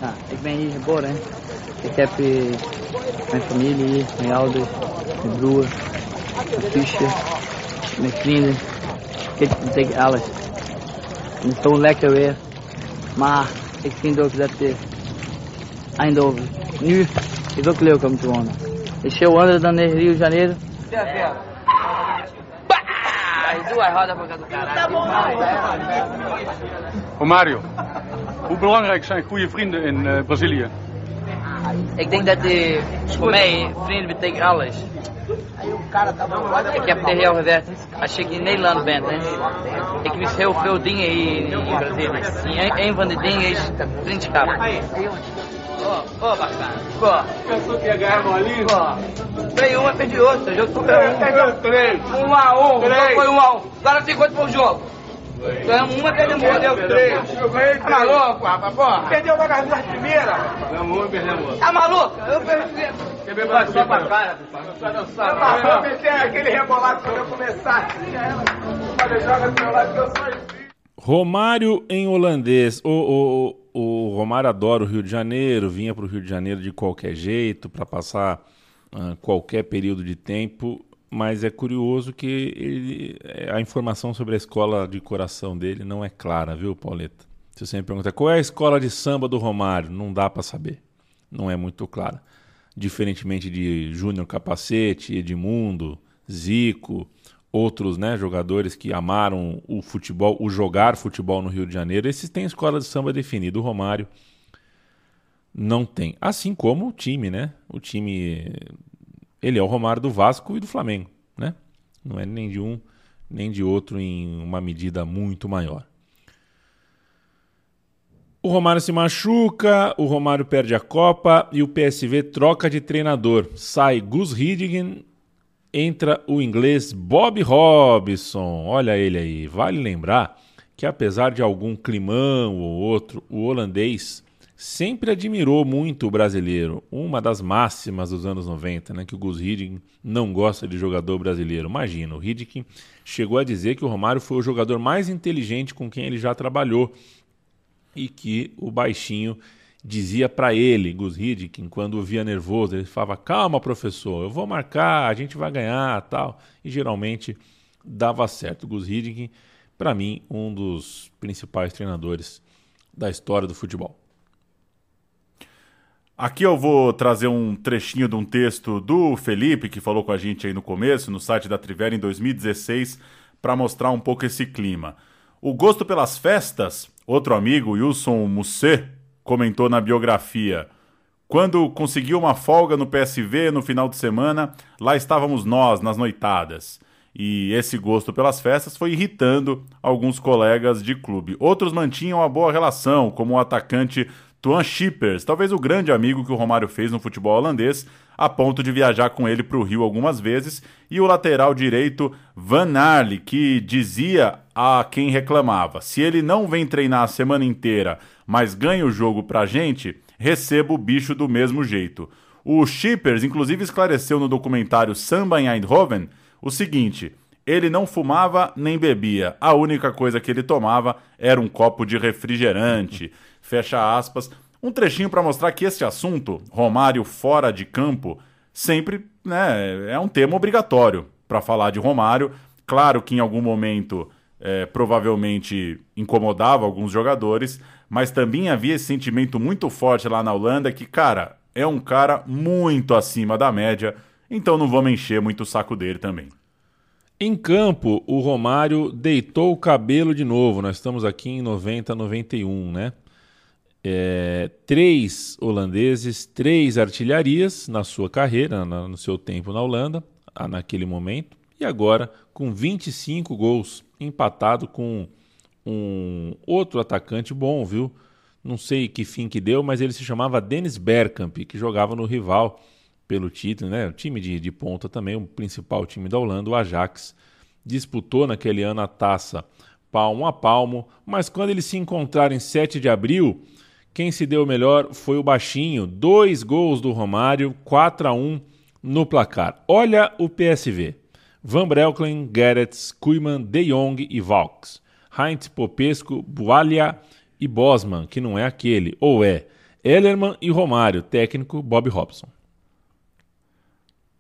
Nou, ik ben hier geboren. Ik heb mijn familie hier, mijn ouders, mijn broer, mijn zusje, mijn vrienden. Dit betekent alles. En het is zo lekker weer. Maar ik vind ook dat Eindhoven nu is ook leuk om te wonen. Het is veel anders dan Rio de Janeiro. Doe roda pra cá do caralho. Romario, hoe belangrijk zijn goede vrienden in eh, Brazilië? Ik denk dat hij voor mij vrienden betekent alles. Ik heb tegen jou gezegd, als je in Nederland bent, hè, ik wist heel veel dingen hier in, Brazilië. En een, een van de dingen is vriendschap. Pô, bacana. Pô. Pensou que ia ganhar bolinha? Pô. Ganhei uma, perdi outra. Jogo foi um. Perdeu três. Um a um. Três. Foi um a um. Agora tem quanto foi o jogo? Ganhamos uma, perdemos uma. Perdeu três. Eu ganhei três. Tá maluco, rapaz, porra? Perdeu uma das duas primeiras. Ganhamos uma e perdemos outra. Tá maluco? Eu perdi. Quebrei só pra cara, Só dançar. Eu pensei aquele rebolado quando eu começar. Olha, joga pro meu lado que eu sou assim. Romário em holandês. O, o, o Romário adora o Rio de Janeiro, vinha para o Rio de Janeiro de qualquer jeito, para passar uh, qualquer período de tempo, mas é curioso que ele, a informação sobre a escola de coração dele não é clara, viu, Pauleta? Você sempre pergunta qual é a escola de samba do Romário, não dá para saber, não é muito clara. Diferentemente de Júnior Capacete, Edmundo, Zico, outros né, jogadores que amaram o futebol, o jogar futebol no Rio de Janeiro, esses têm escola de samba definida. O Romário não tem. Assim como o time, né? O time. Ele é o Romário do Vasco e do Flamengo, né? Não é nem de um nem de outro em uma medida muito maior. O Romário se machuca, o Romário perde a Copa e o PSV troca de treinador. Sai Gus Hiddink entra o inglês Bob Robson. Olha ele aí. Vale lembrar que, apesar de algum climão ou outro, o holandês sempre admirou muito o brasileiro. Uma das máximas dos anos 90, né, que o Gus Hiddink não gosta de jogador brasileiro. Imagina, o Hiddink chegou a dizer que o Romário foi o jogador mais inteligente com quem ele já trabalhou e que o baixinho dizia para ele, Gus Hiddink, quando o via nervoso, ele falava: "Calma, professor, eu vou marcar, a gente vai ganhar", tal. E geralmente dava certo. Gus Hiddink, para mim, um dos principais treinadores da história do futebol. Aqui eu vou trazer um trechinho de um texto do Felipe, que falou com a gente aí no começo, no site da Trivela em 2016, para mostrar um pouco esse clima. O gosto pelas festas, outro amigo, Wilson Musset, comentou na biografia. Quando conseguiu uma folga no PSV no final de semana, lá estávamos nós, nas noitadas. E esse gosto pelas festas foi irritando alguns colegas de clube. Outros mantinham a boa relação, como o atacante Tuan Schippers, talvez o grande amigo que o Romário fez no futebol holandês, a ponto de viajar com ele para o Rio algumas vezes, e o lateral direito Van Arle, que dizia a quem reclamava: se ele não vem treinar a semana inteira mas ganha o jogo pra gente, receba o bicho do mesmo jeito. O Shippers, inclusive, esclareceu no documentário Samba em Eindhoven o seguinte: ele não fumava nem bebia, a única coisa que ele tomava era um copo de refrigerante. Fecha aspas. Um trechinho para mostrar que esse assunto, Romário fora de campo, sempre né, é um tema obrigatório para falar de Romário. Claro que em algum momento é, provavelmente incomodava alguns jogadores, mas também havia esse sentimento muito forte lá na Holanda que, cara, é um cara muito acima da média, então não vamos encher muito o saco dele também. Em campo, o Romário deitou o cabelo de novo. Nós estamos aqui em 90, 91, né? É, três holandeses, três artilharias na sua carreira, na, no seu tempo na Holanda, naquele momento, e agora com 25 gols, empatado com um outro atacante bom, viu? Não sei que fim que deu, mas ele se chamava Dennis Bergkamp, que jogava no rival pelo título, né? O time de, de ponta também, o principal time da Holanda, o Ajax. Disputou naquele ano a taça palmo a palmo, mas quando eles se encontraram em 7 de abril, quem se deu melhor foi o Baixinho. Dois gols do Romário, 4 a 1 no placar. Olha o PSV. Van Breukelen, Gerrits, Koeman, De Jong e Valks. Heinz, Popesco, Bualia e Bosman, que não é aquele, ou é Ellerman e Romário, técnico Bob Robson.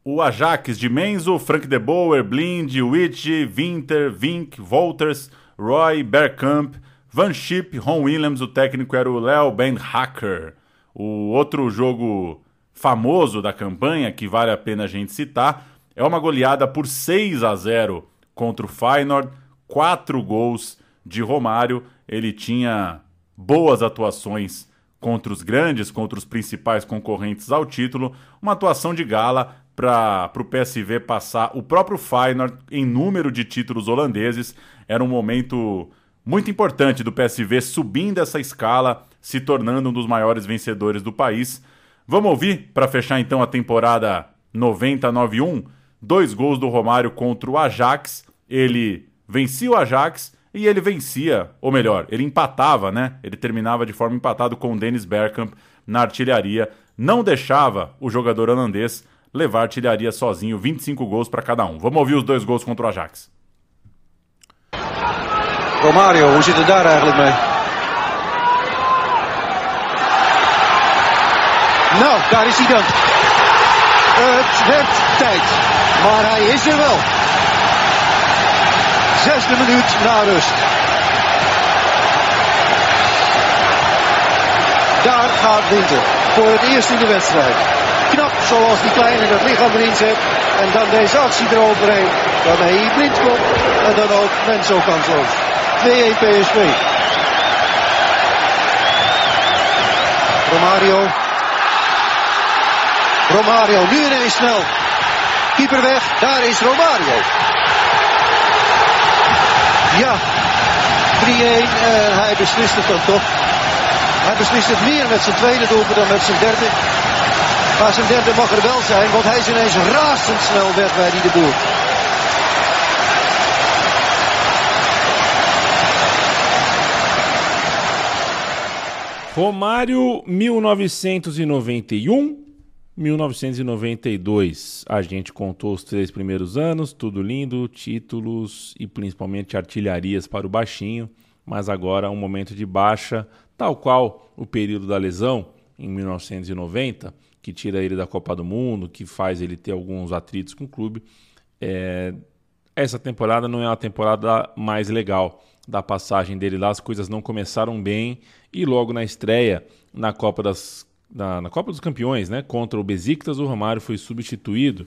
O Ajax de Menzo, Frank de Boer, Blind, Witt, Winter, Vink, Wolters, Roy, Bergkamp, Van Schip, Ron Williams, o técnico era o Léo Ben Hacker. O outro jogo famoso da campanha, que vale a pena a gente citar, é uma goleada por 6 a 0 contra o Feyenoord, quatro gols de Romário. Ele tinha boas atuações contra os grandes, contra os principais concorrentes ao título, uma atuação de gala para o PSV passar o próprio Feyenoord em número de títulos holandeses. Era um momento muito importante do PSV subindo essa escala, se tornando um dos maiores vencedores do país. Vamos ouvir para fechar então a temporada 90-91, dois gols do Romário contra o Ajax. Ele vencia o Ajax e ele vencia, ou melhor, ele empatava, né? Ele terminava de forma empatada com o Dennis Bergkamp na artilharia, não deixava o jogador holandês levar a artilharia sozinho, 25 gols para cada um. Vamos ouvir os dois gols contra o Ajax. Romario, hoe zit het daar eigenlijk mee? Nou, daar is hij dan. Het werd tijd, maar hij is er wel. Zesde minuut na rust. Daar gaat Winter voor het eerst in de wedstrijd. Knap zoals die kleine het lichaam erin zet. En dan deze actie eroverheen. Waarmee hij blind komt. En dan ook Menzo kansloos. 2-1 PSV. Romario. Romario, nu ineens snel. Keeper weg, daar is Romario. Ja, 3-1 en hij beslist het dan toch. Hij beslist het meer met zijn tweede doelpunt dan met zijn derde. Maar zijn derde mag er wel zijn, want hij is ineens razendsnel weg bij die de Boer. Romário 1991 1992. A gente contou os três primeiros anos, tudo lindo, títulos e principalmente artilharias para o baixinho, mas agora um momento de baixa, tal qual o período da lesão em 1990, que tira ele da Copa do Mundo, que faz ele ter alguns atritos com o clube. É... Essa temporada não é a temporada mais legal da passagem dele lá, as coisas não começaram bem e logo na estreia na Copa das na, na, Copa dos Campeões, né, contra o Besiktas, o Romário foi substituído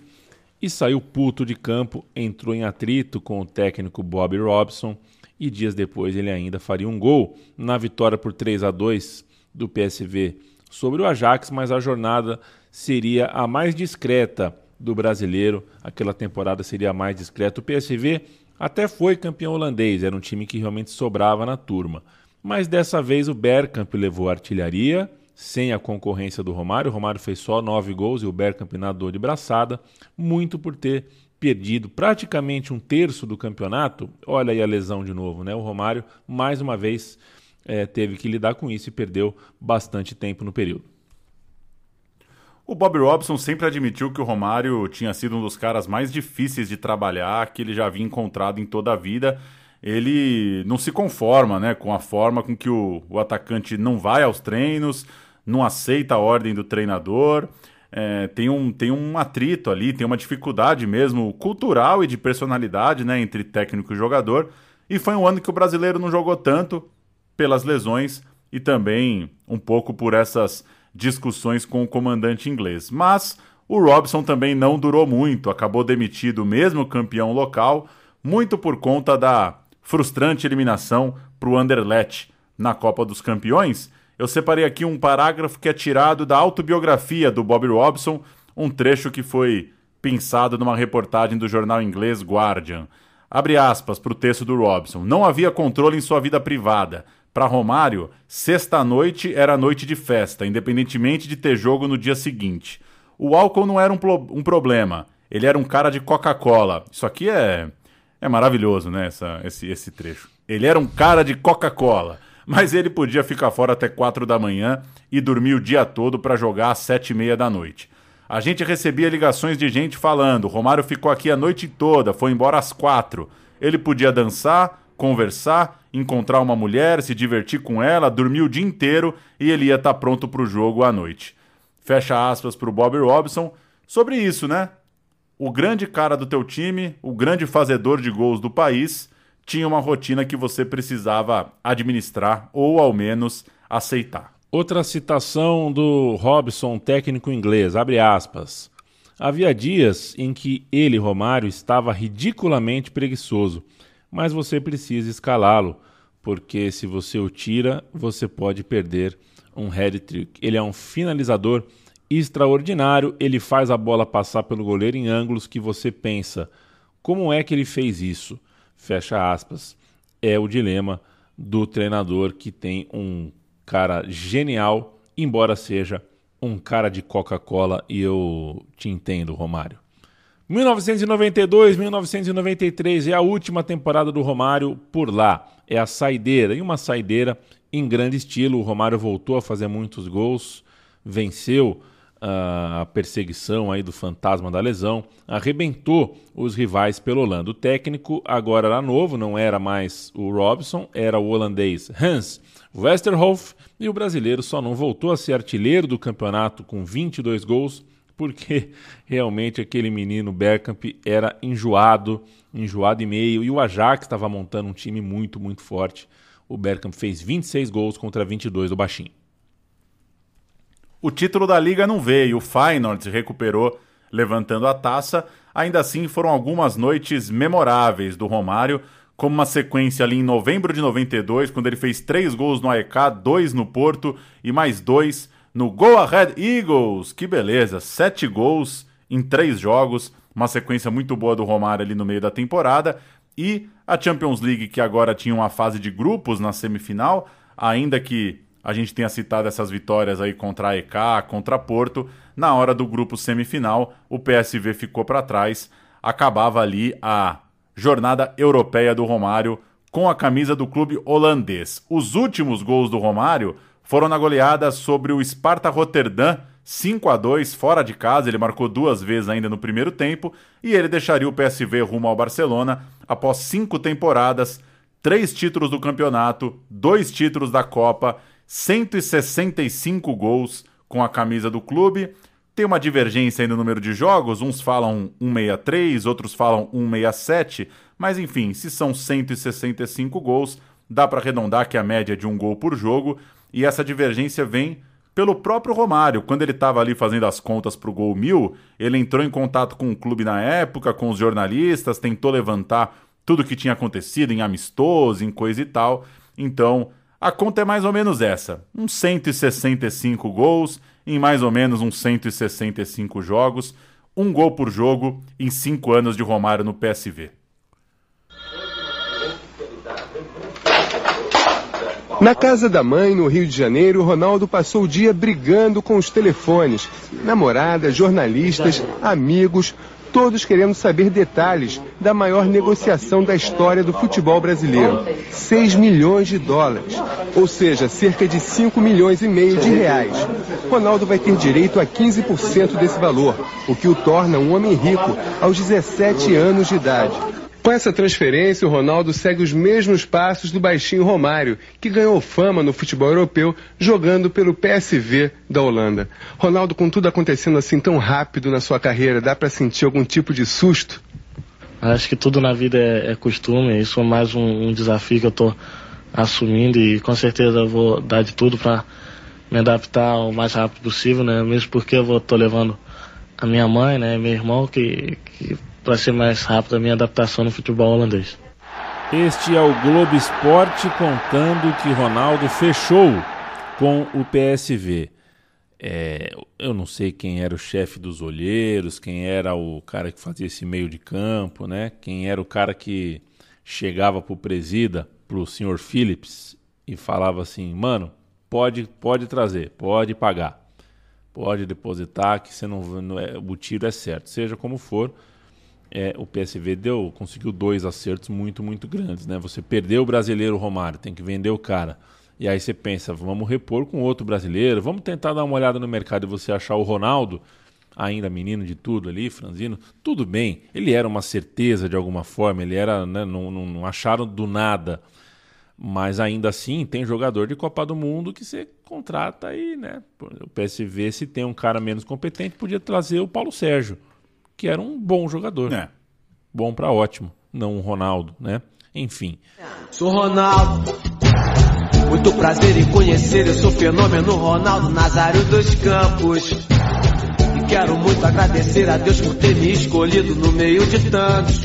e saiu puto de campo, entrou em atrito com o técnico Bob Robson e dias depois ele ainda faria um gol na vitória por 3 a 2 do PSV sobre o Ajax, mas a jornada seria a mais discreta do brasileiro, aquela temporada seria a mais discreta. O PSV até foi campeão holandês, era um time que realmente sobrava na turma. Mas dessa vez o Bergkamp levou a artilharia, sem a concorrência do Romário. O Romário fez só nove gols e o Bergkamp nadou de braçada, muito por ter perdido praticamente um terço do campeonato. Olha aí a lesão de novo, né? O Romário, mais uma vez, é, teve que lidar com isso e perdeu bastante tempo no período. O Bob Robson sempre admitiu que o Romário tinha sido um dos caras mais difíceis de trabalhar que ele já havia encontrado em toda a vida. Ele não se conforma né, com a forma com que o, o atacante não vai aos treinos, não aceita a ordem do treinador. É, tem, um, tem um atrito ali, tem uma dificuldade mesmo cultural e de personalidade né, entre técnico e jogador. E foi um ano que o brasileiro não jogou tanto pelas lesões e também um pouco por essas discussões com o comandante inglês. Mas o Robson também não durou muito, acabou demitido mesmo campeão local, muito por conta da frustrante eliminação para o Anderlecht na Copa dos Campeões. Eu separei aqui um parágrafo que é tirado da autobiografia do Bob Robson, um trecho que foi pensado numa reportagem do jornal inglês Guardian. Abre aspas para o texto do Robson. Não havia controle em sua vida privada. Para Romário, sexta-noite era noite de festa, independentemente de ter jogo no dia seguinte. O álcool não era um, um problema, ele era um cara de Coca-Cola. Isso aqui é, é maravilhoso, né? Essa, esse, esse trecho. Ele era um cara de Coca-Cola, mas ele podia ficar fora até quatro da manhã e dormir o dia todo para jogar às sete e meia da noite. A gente recebia ligações de gente falando: Romário ficou aqui a noite toda, foi embora às quatro. Ele podia dançar, conversar, encontrar uma mulher, se divertir com ela, dormir o dia inteiro e ele ia estar tá pronto para o jogo à noite. Fecha aspas para o Bob Robson sobre isso, né? O grande cara do teu time, o grande fazedor de gols do país, tinha uma rotina que você precisava administrar ou ao menos aceitar. Outra citação do Robson, técnico inglês, abre aspas. Havia dias em que ele, Romário, estava ridiculamente preguiçoso mas você precisa escalá-lo, porque se você o tira, você pode perder um head trick. Ele é um finalizador extraordinário. Ele faz a bola passar pelo goleiro em ângulos que você pensa: como é que ele fez isso? Fecha aspas. É o dilema do treinador que tem um cara genial, embora seja um cara de Coca-Cola, e eu te entendo, Romário. 1992, 1993 é a última temporada do Romário por lá. É a saideira, e uma saideira em grande estilo. O Romário voltou a fazer muitos gols, venceu a perseguição aí do fantasma da lesão, arrebentou os rivais pelo Holanda. O técnico agora era novo, não era mais o Robson, era o holandês Hans Westerhof, e o brasileiro só não voltou a ser artilheiro do campeonato com 22 gols porque realmente aquele menino Bergkamp era enjoado, enjoado e meio, e o Ajax estava montando um time muito, muito forte. O Bergkamp fez 26 gols contra 22 do Baixinho. O título da liga não veio, o Feyenoord recuperou levantando a taça. Ainda assim, foram algumas noites memoráveis do Romário, como uma sequência ali em novembro de 92, quando ele fez três gols no AEK, dois no Porto e mais dois no Go Ahead Eagles. Que beleza, sete gols em três jogos, uma sequência muito boa do Romário ali no meio da temporada. E a Champions League, que agora tinha uma fase de grupos na semifinal, ainda que a gente tenha citado essas vitórias aí contra a EK, contra Porto, na hora do grupo semifinal, o PSV ficou para trás, acabava ali a jornada europeia do Romário com a camisa do clube holandês. Os últimos gols do Romário foram na goleada sobre o Sparta Rotterdam, 5 a 2 fora de casa. Ele marcou duas vezes ainda no primeiro tempo e ele deixaria o PSV rumo ao Barcelona após cinco temporadas, três títulos do campeonato, dois títulos da Copa, 165 gols com a camisa do clube. Tem uma divergência aí no número de jogos, uns falam 163, outros falam 167, mas enfim, se são 165 gols, dá para arredondar que a média é de um gol por jogo. E essa divergência vem pelo próprio Romário. Quando ele estava ali fazendo as contas para o gol mil, ele entrou em contato com o clube na época, com os jornalistas, tentou levantar tudo que tinha acontecido em amistoso, em coisa e tal. Então, a conta é mais ou menos essa: uns 165 gols em mais ou menos uns 165 jogos, um gol por jogo em cinco anos de Romário no PSV. Na casa da mãe, no Rio de Janeiro, Ronaldo passou o dia brigando com os telefones. Namorada, jornalistas, amigos, todos querendo saber detalhes da maior negociação da história do futebol brasileiro. 6 milhões de dólares, ou seja, cerca de 5 milhões e meio de reais. Ronaldo vai ter direito a 15% desse valor, o que o torna um homem rico aos 17 anos de idade. Com essa transferência, o Ronaldo segue os mesmos passos do baixinho Romário, que ganhou fama no futebol europeu jogando pelo PSV da Holanda. Ronaldo, com tudo acontecendo assim tão rápido na sua carreira, dá para sentir algum tipo de susto? Acho que tudo na vida é, é costume, isso é mais um, um desafio que eu estou assumindo e com certeza vou dar de tudo para me adaptar o mais rápido possível, né? Mesmo porque eu vou tô levando a minha mãe, né, meu irmão que, que para ser mais rápido a minha adaptação no futebol holandês. Este é o Globo Esporte contando que Ronaldo fechou com o PSV. É, eu não sei quem era o chefe dos olheiros, quem era o cara que fazia esse meio de campo, né? Quem era o cara que chegava pro presida, pro senhor Phillips e falava assim, mano, pode, pode trazer, pode pagar, pode depositar que você não, não é, o tiro é certo, seja como for é, o PSV deu, conseguiu dois acertos muito, muito grandes. Né? Você perdeu o brasileiro Romário, tem que vender o cara. E aí você pensa, vamos repor com outro brasileiro, vamos tentar dar uma olhada no mercado e você achar o Ronaldo, ainda menino de tudo ali, franzino, tudo bem. Ele era uma certeza de alguma forma, ele era, né, não, não, não acharam do nada. Mas ainda assim, tem jogador de Copa do Mundo que você contrata aí, né? O PSV, se tem um cara menos competente, podia trazer o Paulo Sérgio que era um bom jogador. É. Bom para ótimo, não um Ronaldo, né? Enfim. Sou Ronaldo. Muito prazer em conhecer, eu sou fenômeno Ronaldo Nazário dos Campos. E quero muito agradecer a Deus por ter me escolhido no meio de tantos.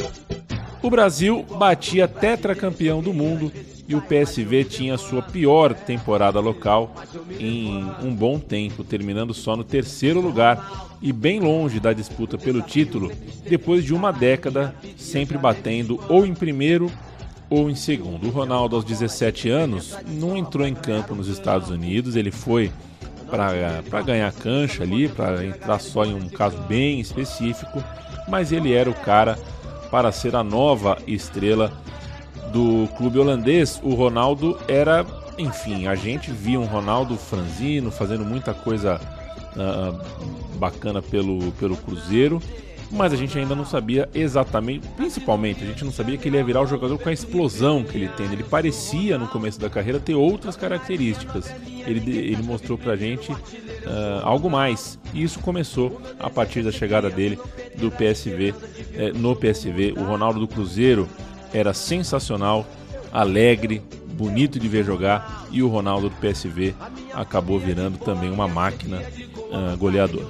O Brasil batia tetracampeão do mundo e o PSV tinha sua pior temporada local em um bom tempo, terminando só no terceiro lugar e bem longe da disputa pelo título, depois de uma década sempre batendo ou em primeiro ou em segundo. O Ronaldo, aos 17 anos, não entrou em campo nos Estados Unidos, ele foi para ganhar cancha ali, para entrar só em um caso bem específico, mas ele era o cara para ser a nova estrela do clube holandês. O Ronaldo era, enfim, a gente via um Ronaldo franzino fazendo muita coisa uh, bacana pelo, pelo Cruzeiro mas a gente ainda não sabia exatamente, principalmente, a gente não sabia que ele ia virar o jogador com a explosão que ele tem. Ele parecia no começo da carreira ter outras características. Ele, ele mostrou pra gente uh, algo mais. E isso começou a partir da chegada dele do PSV, eh, no PSV. O Ronaldo do Cruzeiro era sensacional, alegre, bonito de ver jogar. E o Ronaldo do PSV acabou virando também uma máquina uh, goleadora.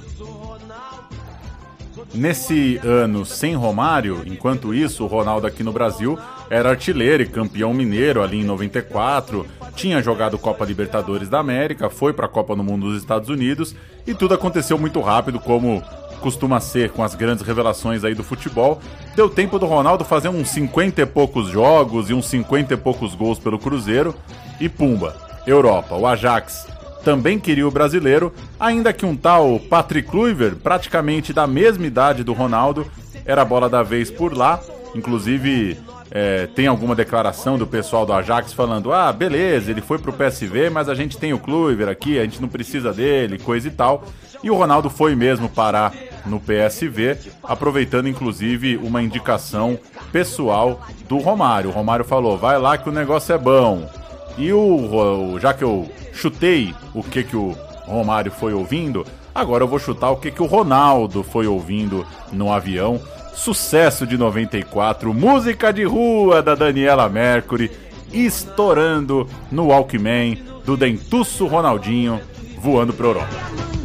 Nesse ano sem Romário, enquanto isso, o Ronaldo aqui no Brasil era artilheiro e campeão mineiro ali em 94, tinha jogado Copa Libertadores da América, foi para a Copa no Mundo dos Estados Unidos e tudo aconteceu muito rápido, como costuma ser com as grandes revelações aí do futebol. Deu tempo do Ronaldo fazer uns 50 e poucos jogos e uns 50 e poucos gols pelo Cruzeiro e pumba, Europa, o Ajax também queria o brasileiro, ainda que um tal Patrick Kluivert, praticamente da mesma idade do Ronaldo, era bola da vez por lá. Inclusive, é, tem alguma declaração do pessoal do Ajax falando: ah, beleza, ele foi pro PSV, mas a gente tem o Kluivert aqui, a gente não precisa dele, coisa e tal. E o Ronaldo foi mesmo parar no PSV, aproveitando inclusive uma indicação pessoal do Romário. O Romário falou: vai lá que o negócio é bom. E o, já que eu chutei o que, que o Romário foi ouvindo, agora eu vou chutar o que, que o Ronaldo foi ouvindo no avião. Sucesso de 94, música de rua da Daniela Mercury, estourando no Walkman do dentuço Ronaldinho, voando pra Europa.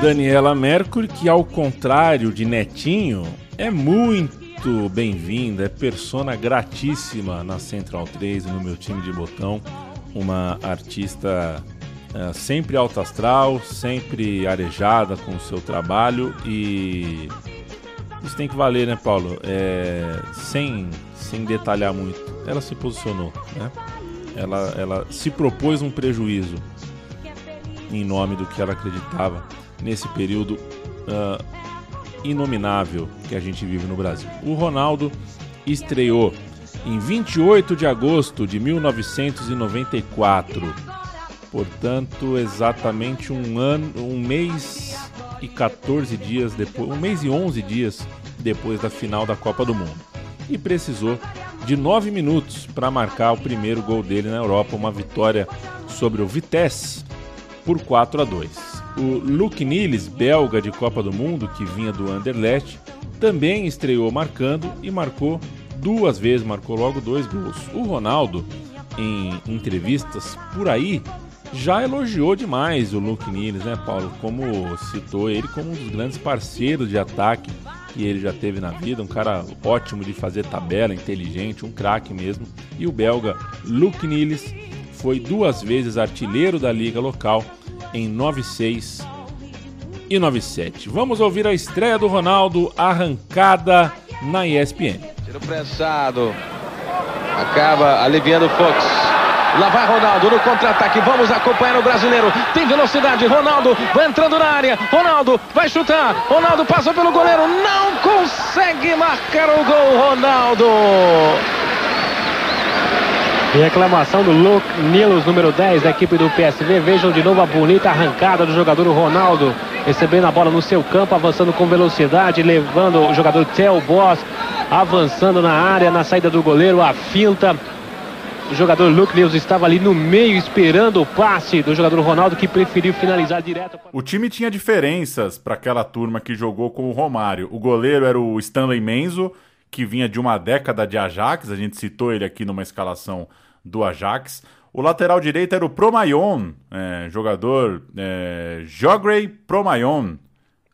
Daniela Mercury, que ao contrário de Netinho, é muito bem-vinda, é persona gratíssima na Central 3 no meu time de botão. Uma artista uh, sempre alta astral, sempre arejada com o seu trabalho e isso tem que valer, né, Paulo? É, sem, sem detalhar muito, ela se posicionou, né? Ela, ela se propôs um prejuízo em nome do que ela acreditava nesse período uh, inominável que a gente vive no Brasil. O Ronaldo estreou em 28 de agosto de 1994, portanto, exatamente um ano, um mês e 14 dias depois, um mês e 11 dias depois da final da Copa do Mundo. E precisou de 9 minutos para marcar o primeiro gol dele na Europa, uma vitória sobre o Vitesse por 4 a 2. O Luke Niles, belga de Copa do Mundo, que vinha do Anderlecht, também estreou marcando e marcou duas vezes, marcou logo dois gols. O Ronaldo, em entrevistas por aí, já elogiou demais o Luke Niles, né, Paulo? Como citou ele como um dos grandes parceiros de ataque que ele já teve na vida, um cara ótimo de fazer tabela, inteligente, um craque mesmo. E o belga Luke Niles foi duas vezes artilheiro da liga local em 96 e 97. Vamos ouvir a estreia do Ronaldo arrancada na ESPN. Tiro prensado. Acaba aliviando o Fox. Lá vai Ronaldo no contra-ataque. Vamos acompanhar o brasileiro. Tem velocidade. Ronaldo vai entrando na área. Ronaldo vai chutar. Ronaldo passa pelo goleiro. Não consegue marcar o gol. Ronaldo. Reclamação do Luke Nilos, número 10 da equipe do PSV. Vejam de novo a bonita arrancada do jogador Ronaldo. recebendo a bola no seu campo, avançando com velocidade, levando o jogador Theo Boss, avançando na área, na saída do goleiro, a finta. O jogador Luke Lewis estava ali no meio esperando o passe do jogador Ronaldo que preferiu finalizar direto. O time tinha diferenças para aquela turma que jogou com o Romário. O goleiro era o Stanley Menzo, que vinha de uma década de Ajax, a gente citou ele aqui numa escalação do Ajax. O lateral direito era o Promayon, é, jogador é, Jogrey Promayon,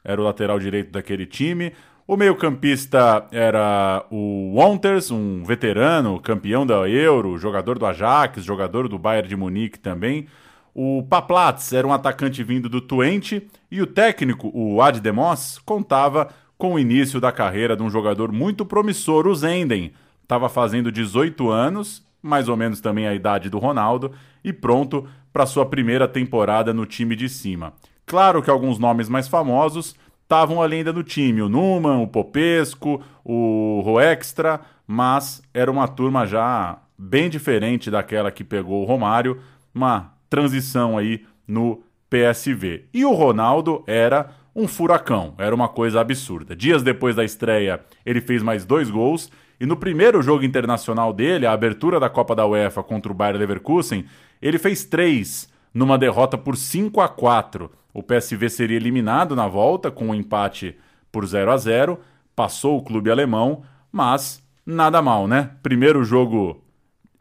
era o lateral direito daquele time. O meio-campista era o Wonters, um veterano, campeão da Euro, jogador do Ajax, jogador do Bayern de Munique também. O Paplatz era um atacante vindo do Twente e o técnico, o Ad Demos, contava com o início da carreira de um jogador muito promissor, o Zenden. Estava fazendo 18 anos, mais ou menos também a idade do Ronaldo, e pronto para sua primeira temporada no time de cima. Claro que alguns nomes mais famosos estavam ali ainda no time, o Numan, o Popesco, o Roextra, mas era uma turma já bem diferente daquela que pegou o Romário, uma transição aí no PSV. E o Ronaldo era um furacão, era uma coisa absurda. Dias depois da estreia, ele fez mais dois gols e no primeiro jogo internacional dele, a abertura da Copa da UEFA contra o Bayer Leverkusen, ele fez três numa derrota por 5 a 4. O PSV seria eliminado na volta com um empate por 0 a 0, passou o clube alemão, mas nada mal, né? Primeiro jogo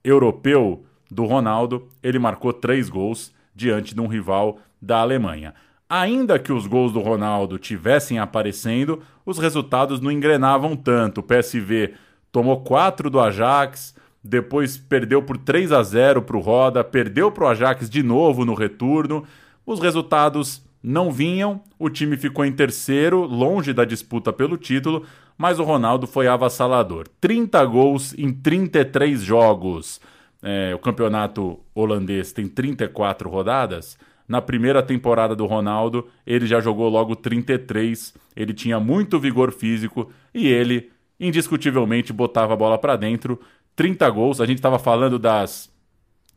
europeu do Ronaldo, ele marcou três gols diante de um rival da Alemanha. Ainda que os gols do Ronaldo tivessem aparecendo, os resultados não engrenavam tanto. O PSV tomou quatro do Ajax, depois perdeu por 3 a 0 para o Roda, perdeu para o Ajax de novo no retorno. Os resultados não vinham, o time ficou em terceiro, longe da disputa pelo título, mas o Ronaldo foi avassalador. 30 gols em 33 jogos. É, o campeonato holandês tem 34 rodadas. Na primeira temporada do Ronaldo, ele já jogou logo 33. Ele tinha muito vigor físico e ele, indiscutivelmente, botava a bola para dentro. 30 gols. A gente estava falando das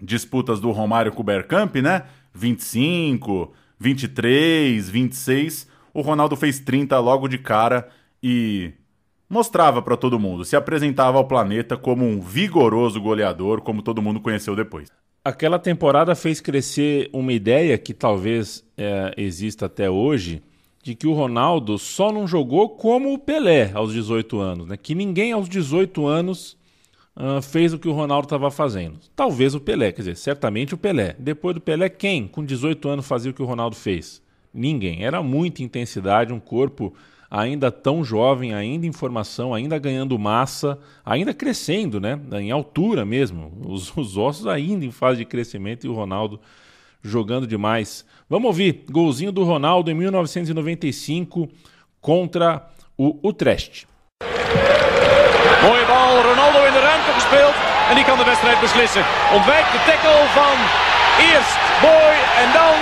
disputas do Romário com o Bergkamp, né? 25, 23, 26. O Ronaldo fez 30 logo de cara e mostrava para todo mundo, se apresentava ao planeta como um vigoroso goleador, como todo mundo conheceu depois. Aquela temporada fez crescer uma ideia que talvez é, exista até hoje, de que o Ronaldo só não jogou como o Pelé aos 18 anos, né? Que ninguém aos 18 anos uh, fez o que o Ronaldo estava fazendo. Talvez o Pelé, quer dizer, certamente o Pelé. Depois do Pelé, quem com 18 anos fazia o que o Ronaldo fez? Ninguém. Era muita intensidade, um corpo ainda tão jovem, ainda em formação, ainda ganhando massa, ainda crescendo, né? Em altura mesmo. Os, os ossos ainda em fase de crescimento e o Ronaldo jogando demais. Vamos ouvir golzinho do Ronaldo em 1995 contra o Utrecht. Mooie bal, Ronaldo in de ruimte gespeeld en die kan de wedstrijd beslissen. Ontwijkt de tackle van eerst Boy en dan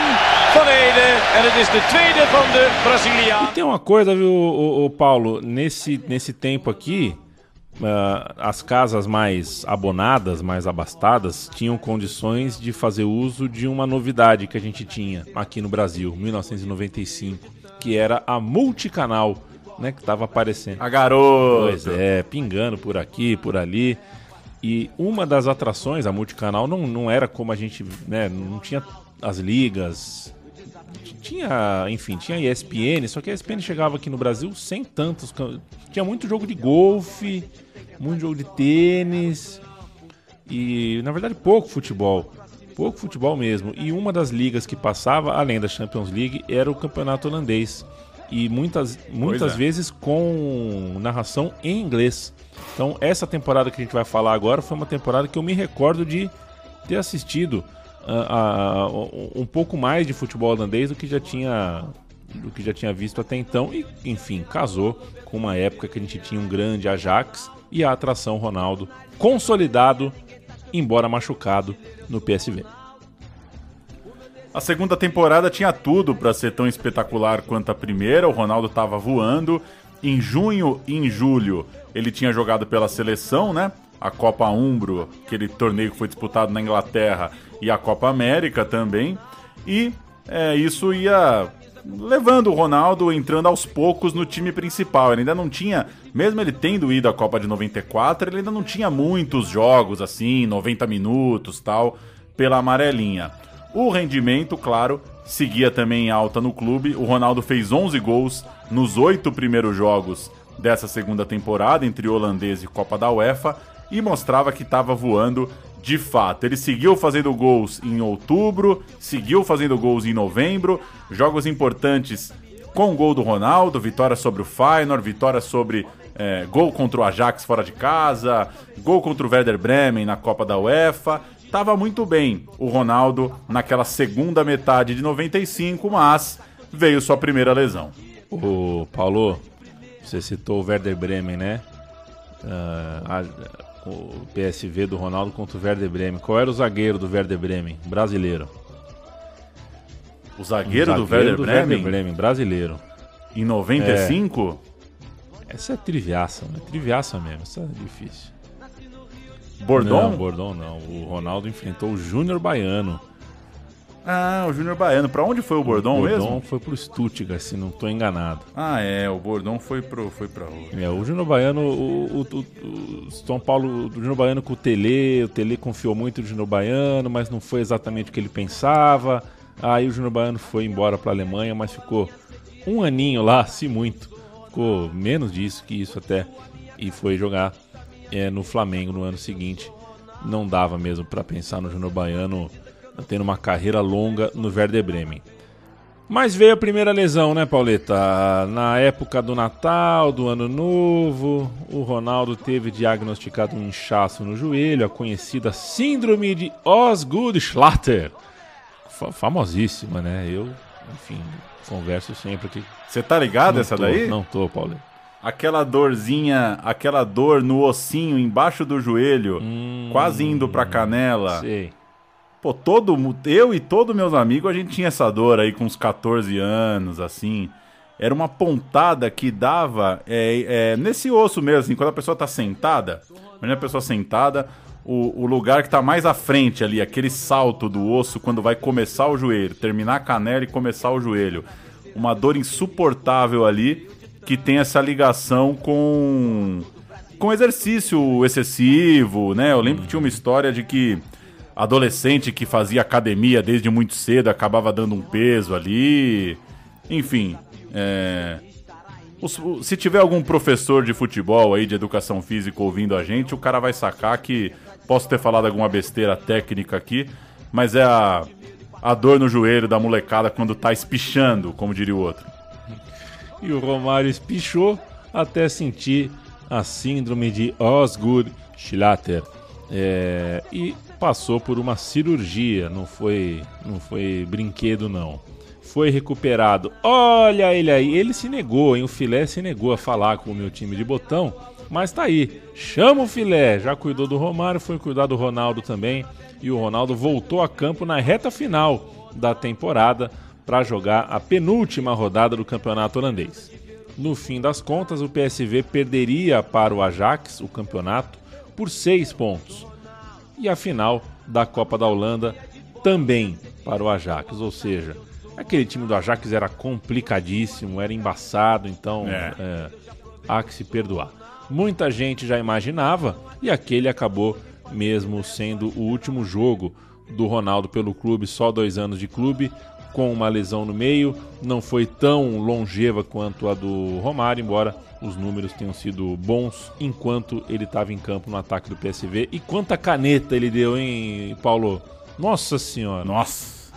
Van Ede. En het is de tweede van de Braziliaan. E tem uma coisa, viu, o, o Paulo, nesse, nesse tempo aqui, uh, as casas mais abonadas, mais abastadas, tinham condições de fazer uso de uma novidade que a gente tinha aqui no Brasil, 1995, que era a multicanal né, que estava aparecendo. A garota. Pois é, pingando por aqui, por ali. E uma das atrações, a multicanal, não, não era como a gente, né, não tinha as ligas, tinha, enfim, tinha ESPN, só que a ESPN chegava aqui no Brasil sem tantos, tinha muito jogo de golfe, muito jogo de tênis e, na verdade, pouco futebol. Pouco futebol mesmo. E uma das ligas que passava, além da Champions League, era o campeonato holandês e muitas, muitas é. vezes com narração em inglês. Então, essa temporada que a gente vai falar agora foi uma temporada que eu me recordo de ter assistido um pouco mais de futebol holandês do que já tinha do que já tinha visto até então e enfim casou com uma época que a gente tinha um grande Ajax e a atração Ronaldo consolidado embora machucado no PSV. A segunda temporada tinha tudo para ser tão espetacular quanto a primeira. O Ronaldo estava voando. Em junho e em julho ele tinha jogado pela seleção, né? A Copa Umbro, aquele torneio que foi disputado na Inglaterra, e a Copa América também. E é, isso ia levando o Ronaldo, entrando aos poucos no time principal. Ele ainda não tinha, mesmo ele tendo ido à Copa de 94, ele ainda não tinha muitos jogos assim, 90 minutos tal, pela amarelinha. O rendimento, claro, seguia também em alta no clube. O Ronaldo fez 11 gols nos oito primeiros jogos dessa segunda temporada entre holandês e Copa da UEFA e mostrava que estava voando de fato. Ele seguiu fazendo gols em outubro, seguiu fazendo gols em novembro, jogos importantes com o gol do Ronaldo, vitória sobre o Feyenoord, vitória sobre é, gol contra o Ajax fora de casa, gol contra o Werder Bremen na Copa da UEFA. Tava muito bem o Ronaldo naquela segunda metade de 95, mas veio sua primeira lesão. O Paulo, você citou o Werder Bremen, né? Uh, a, o PSV do Ronaldo contra o Werder Bremen. Qual era o zagueiro do Werder Bremen? Brasileiro. O zagueiro, do, Werder, do Bremen? Werder Bremen, brasileiro. Em 95? É. Essa é triviaça, né? Triviaça mesmo, essa é difícil. Bordon? Não, Bordon não. O Ronaldo enfrentou o Júnior Baiano. Ah, o Júnior Baiano. Pra onde foi o Bordon, o Bordon mesmo? foi pro Stuttgart, se não tô enganado. Ah, é. O Bordon foi, pro, foi pra onde? É, o Júnior Baiano, o, o, o, o São Paulo, o Júnior Baiano com o Tele, o Tele confiou muito no Júnior Baiano, mas não foi exatamente o que ele pensava. Aí o Júnior Baiano foi embora pra Alemanha, mas ficou um aninho lá, se muito. Ficou menos disso que isso até. E foi jogar é, no Flamengo no ano seguinte. Não dava mesmo para pensar no Júnior Baiano tendo uma carreira longa no Werder Bremen. Mas veio a primeira lesão, né, Pauleta? Na época do Natal, do Ano Novo, o Ronaldo teve diagnosticado um inchaço no joelho, a conhecida Síndrome de Osgood-Schlatter. Famosíssima, né? Eu, enfim, converso sempre que. Você tá ligado não essa tô, daí? Não tô, Pauleta. Aquela dorzinha, aquela dor no ossinho embaixo do joelho, hum, quase indo pra canela. Sei. Pô, todo eu e todos meus amigos, a gente tinha essa dor aí com uns 14 anos, assim. Era uma pontada que dava é, é, nesse osso mesmo, assim, quando a pessoa tá sentada. Imagina a pessoa sentada, o, o, lugar que tá mais à frente ali, aquele salto do osso quando vai começar o joelho, terminar a canela e começar o joelho. Uma dor insuportável ali que tem essa ligação com com exercício excessivo, né? Eu lembro que tinha uma história de que adolescente que fazia academia desde muito cedo acabava dando um peso ali. Enfim, é... se tiver algum professor de futebol aí, de educação física ouvindo a gente, o cara vai sacar que posso ter falado alguma besteira técnica aqui, mas é a, a dor no joelho da molecada quando tá espichando, como diria o outro. E o Romário espichou até sentir a síndrome de Osgood-Schlatter. É, e passou por uma cirurgia, não foi, não foi brinquedo não. Foi recuperado. Olha ele aí, ele se negou, hein? O Filé se negou a falar com o meu time de botão, mas tá aí. Chama o Filé, já cuidou do Romário, foi cuidar do Ronaldo também, e o Ronaldo voltou a campo na reta final da temporada para jogar a penúltima rodada do campeonato holandês. No fim das contas, o PSV perderia para o Ajax o campeonato por seis pontos e a final da Copa da Holanda também para o Ajax, ou seja, aquele time do Ajax era complicadíssimo, era embaçado, então É. é, há que se perdoar. Muita gente já imaginava e aquele acabou mesmo sendo o último jogo do Ronaldo pelo clube, só dois anos de clube, com uma lesão no meio, não foi tão longeva quanto a do Romário, embora os números tenham sido bons enquanto ele estava em campo no ataque do PSV. E quanta caneta ele deu, hein, Paulo? Nossa senhora. Nossa.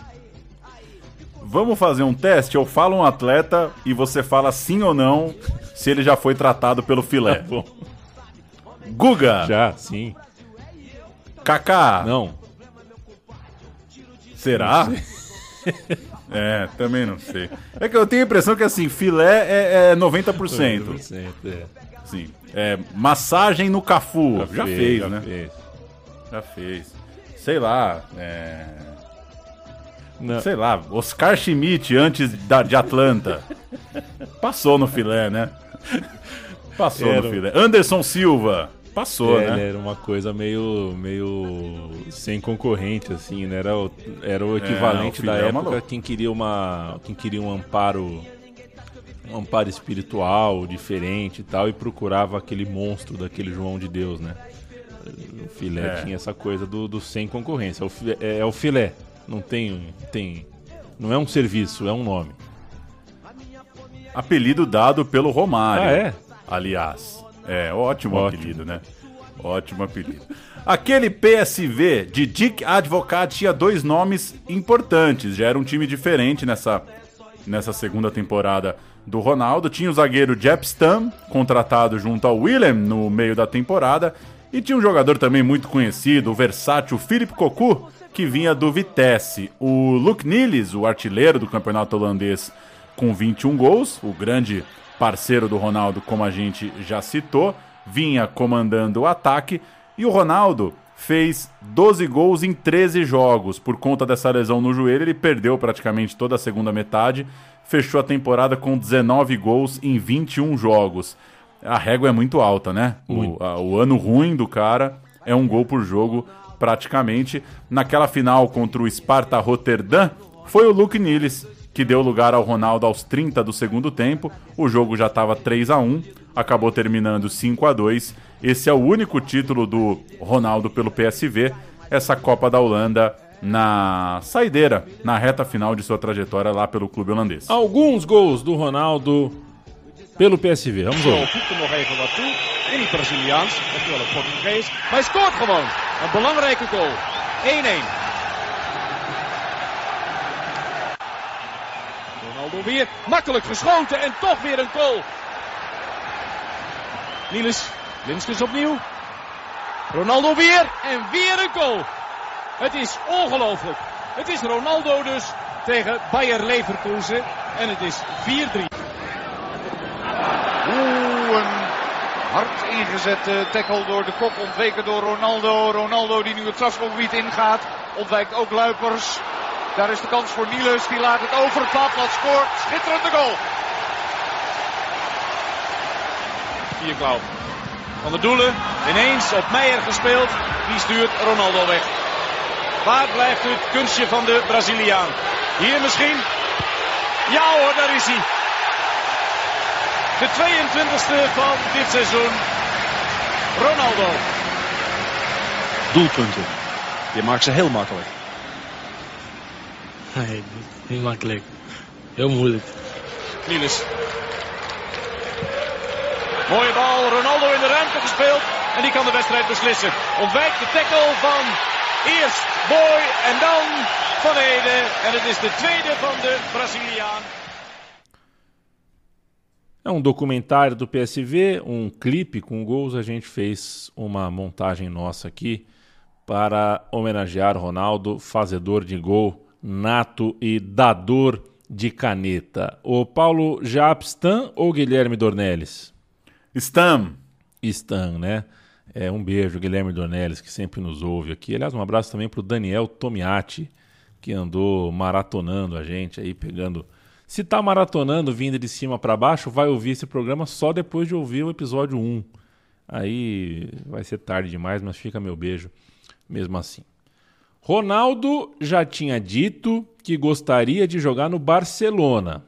Vamos fazer um teste? Eu falo um atleta e você fala sim ou não se ele já foi tratado pelo filé. Tá bom. Guga. Já, sim. Kaká. Não. Será? é, também não sei. É que eu tenho a impressão que assim, filé é, é 90%. 90%, é. Sim. É, massagem no Cafu. Já Já, fez, fez, já né? fez. Já fez. Sei lá. É... Não. Sei lá, Oscar Schmidt antes da, de Atlanta. Passou no filé, né? Passou Era no filé. Anderson Silva. Passou, É, né? ele Era uma coisa meio, meio sem concorrente, assim, né? Era o, era o É, equivalente o da é época maluco. quem queria uma. Quem queria um amparo. Um amparo espiritual, diferente e tal, e procurava aquele monstro daquele João de Deus, né? O filé É. tinha essa coisa do, do sem concorrência. É o, filé, é, é o filé. Não tem, tem. Não é um serviço, é um nome. Apelido dado pelo Romário. Ah, é? Aliás. É, ótimo, Ótimo. apelido, né? Ótimo apelido. Aquele PSV de Dick Advocat tinha dois nomes importantes. Já era um time diferente nessa, nessa segunda temporada do Ronaldo. Tinha o zagueiro Jep Stam, contratado junto ao Willem no meio da temporada. E tinha um jogador também muito conhecido, o versátil Philip Cocu, que vinha do Vitesse. O Luke Nilis, o artilheiro do campeonato holandês, com 21 gols, o grande parceiro do Ronaldo, como a gente já citou, vinha comandando o ataque. E o Ronaldo fez 12 gols em 13 jogos. Por conta dessa lesão no joelho, ele perdeu praticamente toda a segunda metade. Fechou a temporada com 19 gols em 21 jogos. A régua é muito alta, né? O, a- o ano ruim do cara é um gol por jogo, praticamente. Naquela final contra o Sparta Rotterdam, foi o Luke Niles que deu lugar ao Ronaldo aos 30 do segundo tempo. O jogo já estava 3 a 1 acabou terminando 5 a 2 Esse é o único título do Ronaldo pelo PSV, essa Copa da Holanda na saideira, na reta final de sua trajetória lá pelo clube holandês. Alguns gols do Ronaldo pelo PSV. Vamos toe. In het Braziliaans, oftewel het Portugees. Maar hij scoort gewoon. Een belangrijke goal. 1-1. Ronaldo weer. Makkelijk geschoten en toch weer een goal. Niels, Linskens opnieuw. Ronaldo weer en weer een goal. Het is ongelooflijk. Het is Ronaldo dus tegen Bayer Leverkusen. En het is 4-3. Oeh, een hard ingezette tackle door de kop, ontweken door Ronaldo. Ronaldo die nu het strafschopgebied ingaat, ontwijkt ook Luipers. Daar is de kans voor Niels, die laat het over het platblad, scoort. Schitterende goal. Vierklauw. Van de doelen, ineens op Meijer gespeeld. Die stuurt Ronaldo weg. Waar blijft het kunstje van de Braziliaan? Hier misschien? Ja hoor, daar is hij. De 22e van dit seizoen. Ronaldo. Doelpunten. Je maakt ze heel makkelijk. Nee, niet makkelijk. Heel moeilijk. Niels. Mooie bal, Ronaldo in de ruimte gespeeld. En die kan de wedstrijd beslissen. Ontwijkt de tackle van eerst Boy en dan Van Ede. En het is de tweede van de Braziliaan. É um documentário do PSV, um clipe com gols. A gente fez uma montagem nossa aqui para homenagear Ronaldo, fazedor de gol, nato e dador de caneta. O Paulo Japstan ou Guilherme Dornelles? Stam. Stam, né? É, um beijo, Guilherme Dornelles, que sempre nos ouve aqui. Aliás, um abraço também para o Daniel Tomiati, que andou maratonando a gente aí, pegando. Se tá maratonando vindo de cima para baixo, vai ouvir esse programa só depois de ouvir o episódio 1. Aí vai ser tarde demais, mas fica meu beijo mesmo assim. Ronaldo já tinha dito que gostaria de jogar no Barcelona.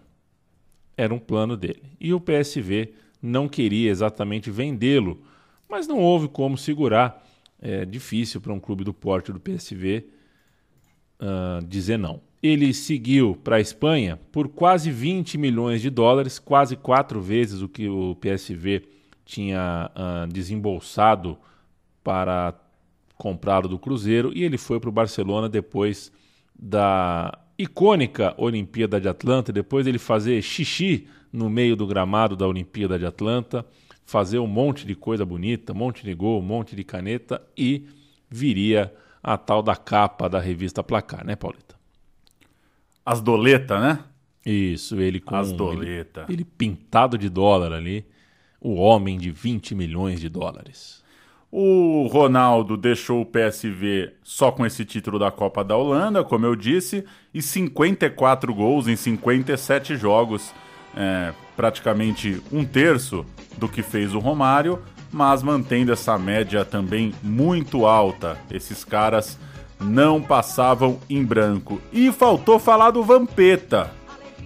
Era um plano dele. E o PSV não queria exatamente vendê-lo, mas não houve como segurar. É difícil para um clube do porte do PSV uh, dizer não. Ele seguiu para a Espanha por quase 20 milhões de dólares, quase quatro vezes o que o PSV tinha uh, desembolsado para comprá-lo do Cruzeiro, e ele foi para o Barcelona depois da icônica Olimpíada de Atlanta, depois ele fazer xixi no meio do gramado da Olimpíada de Atlanta, fazer um monte de coisa bonita, um monte de gol, um monte de caneta e viria a tal da capa da revista Placar, né, Paulita? As doleta, né? Isso, ele com As ele, doleta. ele pintado de dólar ali, o homem de 20 milhões de dólares. O Ronaldo deixou o PSV só com esse título da Copa da Holanda, como eu disse, e 54 gols em 57 jogos, é, praticamente um terço do que fez o Romário. mas mantendo essa média também muito alta. Esses caras não passavam em branco. E faltou falar do Vampeta.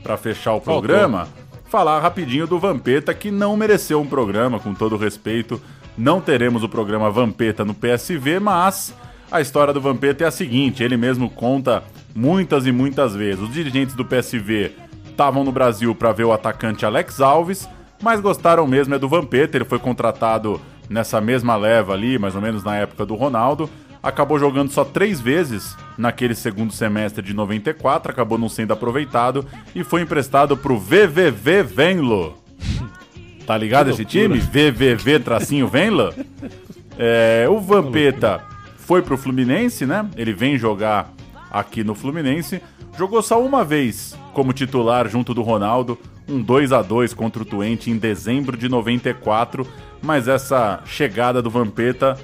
Para fechar o Faltou. programa, falar rapidinho do Vampeta que não mereceu um programa, com todo respeito. Não teremos o programa Vampeta no PSV, mas a história do Vampeta é a seguinte: ele mesmo conta muitas e muitas vezes. Os dirigentes do PSV estavam no Brasil para ver o atacante Alex Alves, mas gostaram mesmo é do Vampeta. Ele foi contratado nessa mesma leva ali, mais ou menos na época do Ronaldo. Acabou jogando só três vezes naquele segundo semestre de 94, acabou não sendo aproveitado e foi emprestado pro VVV Venlo. Tá ligado esse time? VVV tracinho Venlo? É, o Vampeta foi pro Fluminense, né? Ele vem jogar aqui no Fluminense. Jogou só uma vez como titular junto do Ronaldo, um 2 a 2 contra o Twente em dezembro de 94, mas essa chegada do Vampeta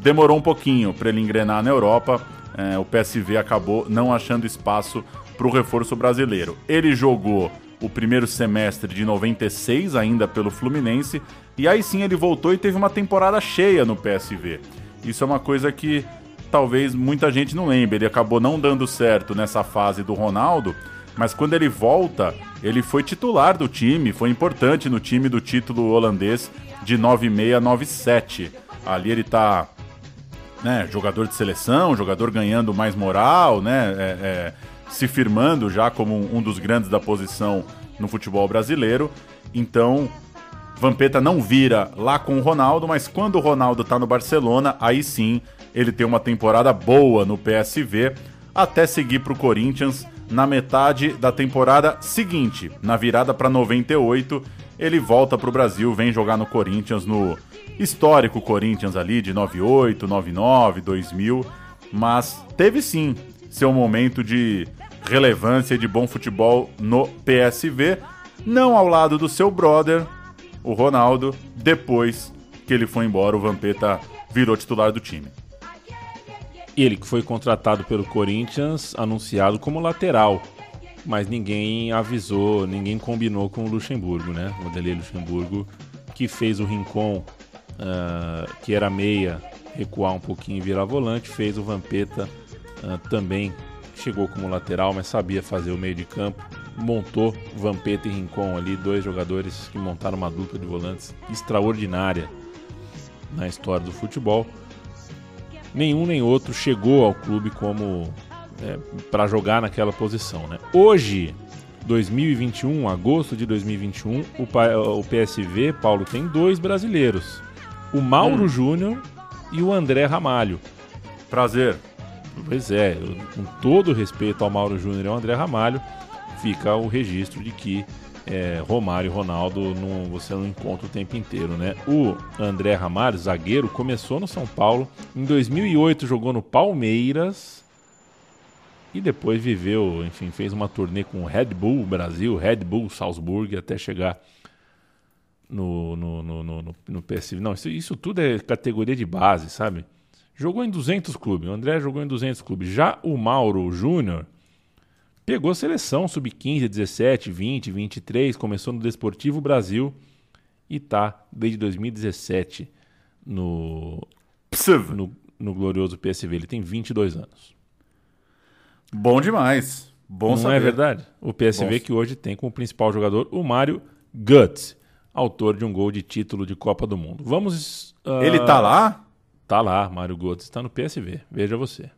demorou um pouquinho para ele engrenar na Europa. É, o PSV acabou não achando espaço para o reforço brasileiro. Ele jogou o primeiro semestre de 96 ainda pelo Fluminense e aí sim ele voltou e teve uma temporada cheia no PSV. Isso é uma coisa que talvez muita gente não lembre. Ele acabou não dando certo nessa fase do Ronaldo, mas quando ele volta, ele foi titular do time, foi importante no time do título holandês de 9697. Ali ele tá né, jogador de seleção, jogador ganhando mais moral, né, é, é, se firmando já como um, dos grandes da posição no futebol brasileiro. Então, Vampeta não vira lá com o Ronaldo, mas quando o Ronaldo tá no Barcelona, aí sim ele tem uma temporada boa no PSV, até seguir pro Corinthians na metade da temporada seguinte, na virada para 98, ele volta pro Brasil, vem jogar no Corinthians no histórico Corinthians ali de 98, 99, 2000, mas teve sim seu momento de relevância e de bom futebol no PSV, não ao lado do seu brother, o Ronaldo, depois que ele foi embora, o Vampeta virou titular do time. Ele que foi contratado pelo Corinthians, anunciado como lateral. Mas ninguém avisou, ninguém combinou com o Luxemburgo, né? O Vanderlei Luxemburgo, que fez o Rincon, uh, que era meia, recuar um pouquinho e virar volante, fez o Vampeta uh, também, chegou como lateral, mas sabia fazer o meio de campo. Montou Vampeta e Rincon ali, dois jogadores que montaram uma dupla de volantes extraordinária na história do futebol nenhum nem outro chegou ao clube como é, para jogar naquela posição. Né? Hoje, 2021, agosto de 2021, o, o PSV, Paulo, tem dois brasileiros: o Mauro Hum. Júnior e o André Ramalho. Prazer. Pois é, com todo respeito ao Mauro Júnior e ao André Ramalho, fica o registro de que é, Romário e Ronaldo não, você não encontra o tempo inteiro, né? O André Ramalho, zagueiro, começou no São Paulo, em 2008 jogou no Palmeiras e depois viveu, enfim, fez uma turnê com o Red Bull Brasil, Red Bull Salzburg, até chegar no, no, no, no, no- no PSV. Não, isso, isso tudo é categoria de base, sabe? Jogou em 200 clubes, o André jogou em 200 clubes. Já o Mauro Júnior pegou seleção sub-15, 17, 20, 23, começou no Desportivo Brasil e tá desde 2017 no, no, no glorioso PSV. Ele tem 22 anos. Bom demais. Bom Não saber. é verdade? O PSV Bom. que hoje tem como principal jogador o Mário Guts, autor de um gol de título de Copa do Mundo. Vamos. ah, Ele tá lá? Tá lá, Mário Guts está no PSV. Veja você.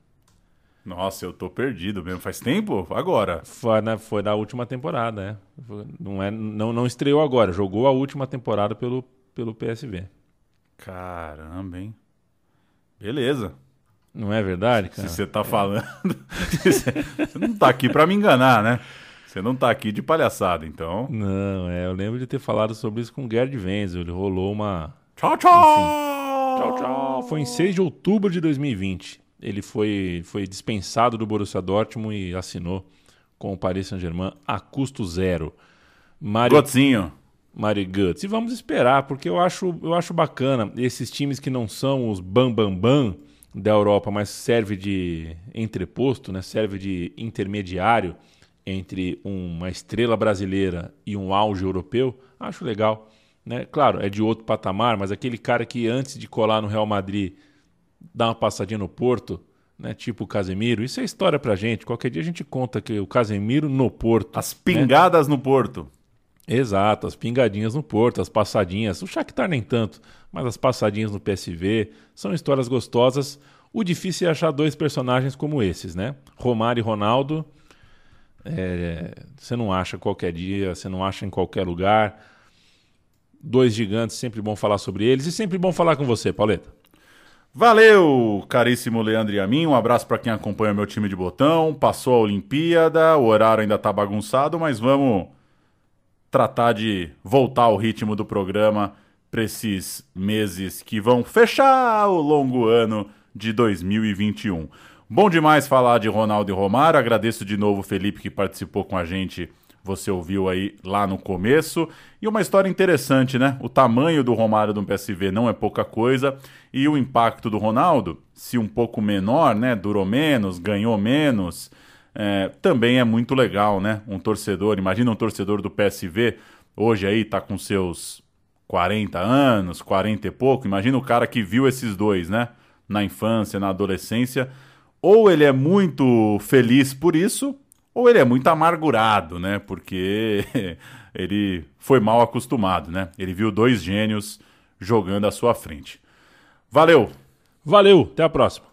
Nossa, eu tô perdido mesmo. Faz tempo? Agora. Foi na, foi na última temporada, né? Não, é, não, não estreou agora, jogou a última temporada pelo, pelo PSV. Caramba, hein? Beleza. Não é verdade, cara? Se você tá falando. você não tá aqui pra me enganar, né? Você não tá aqui de palhaçada, então. Não, é, eu lembro de ter falado sobre isso com o Gerd Wenzel. Ele rolou uma. Tchau, tchau! Tchau, tchau! Foi em 6 de outubro de 2020. Ele foi, foi dispensado do Borussia Dortmund e assinou com o Paris Saint-Germain a custo zero. Mário, Gotzinho. Mário Guts. E vamos esperar, porque eu acho, eu acho bacana esses times que não são os bam bam bam da Europa, mas serve de entreposto, né? serve de intermediário entre uma estrela brasileira e um auge europeu. Acho legal né? Claro, é de outro patamar, mas aquele cara que antes de colar no Real Madrid dá uma passadinha no Porto, né? Tipo o Casemiro. Isso é história pra gente. Qualquer dia a gente conta que o Casemiro no Porto. As pingadas né? no Porto. Exato, as pingadinhas no Porto, as passadinhas. O Shakhtar nem tanto, mas as passadinhas no PSV são histórias gostosas. O difícil é achar dois personagens como esses, né? Romário e Ronaldo. É, você não acha qualquer dia, você não acha em qualquer lugar. Dois gigantes, sempre bom falar sobre eles e sempre bom falar com você, Pauleta. Valeu, caríssimo Leandro e a mim. Um abraço para quem acompanha meu time de botão. Passou a Olimpíada, o horário ainda tá bagunçado, mas vamos tratar de voltar ao ritmo do programa para esses meses que vão fechar o longo ano de 2021. Bom demais falar de Ronaldo e Romário. Agradeço de novo o Felipe que participou com a gente. Você ouviu aí lá no começo. E uma história interessante, né? O tamanho do Romário do PSV não é pouca coisa. E o impacto do Ronaldo, se um pouco menor, né? Durou menos, ganhou menos. É, também é muito legal, né? Um torcedor, imagina um torcedor do PSV, hoje aí tá com seus 40 anos, 40 e pouco. Imagina o cara que viu esses dois, né? Na infância, na adolescência. Ou ele é muito feliz por isso, ou ele é muito amargurado, né? Porque ele foi mal acostumado, né? Ele viu dois gênios jogando à sua frente. Valeu! Valeu, até a próxima.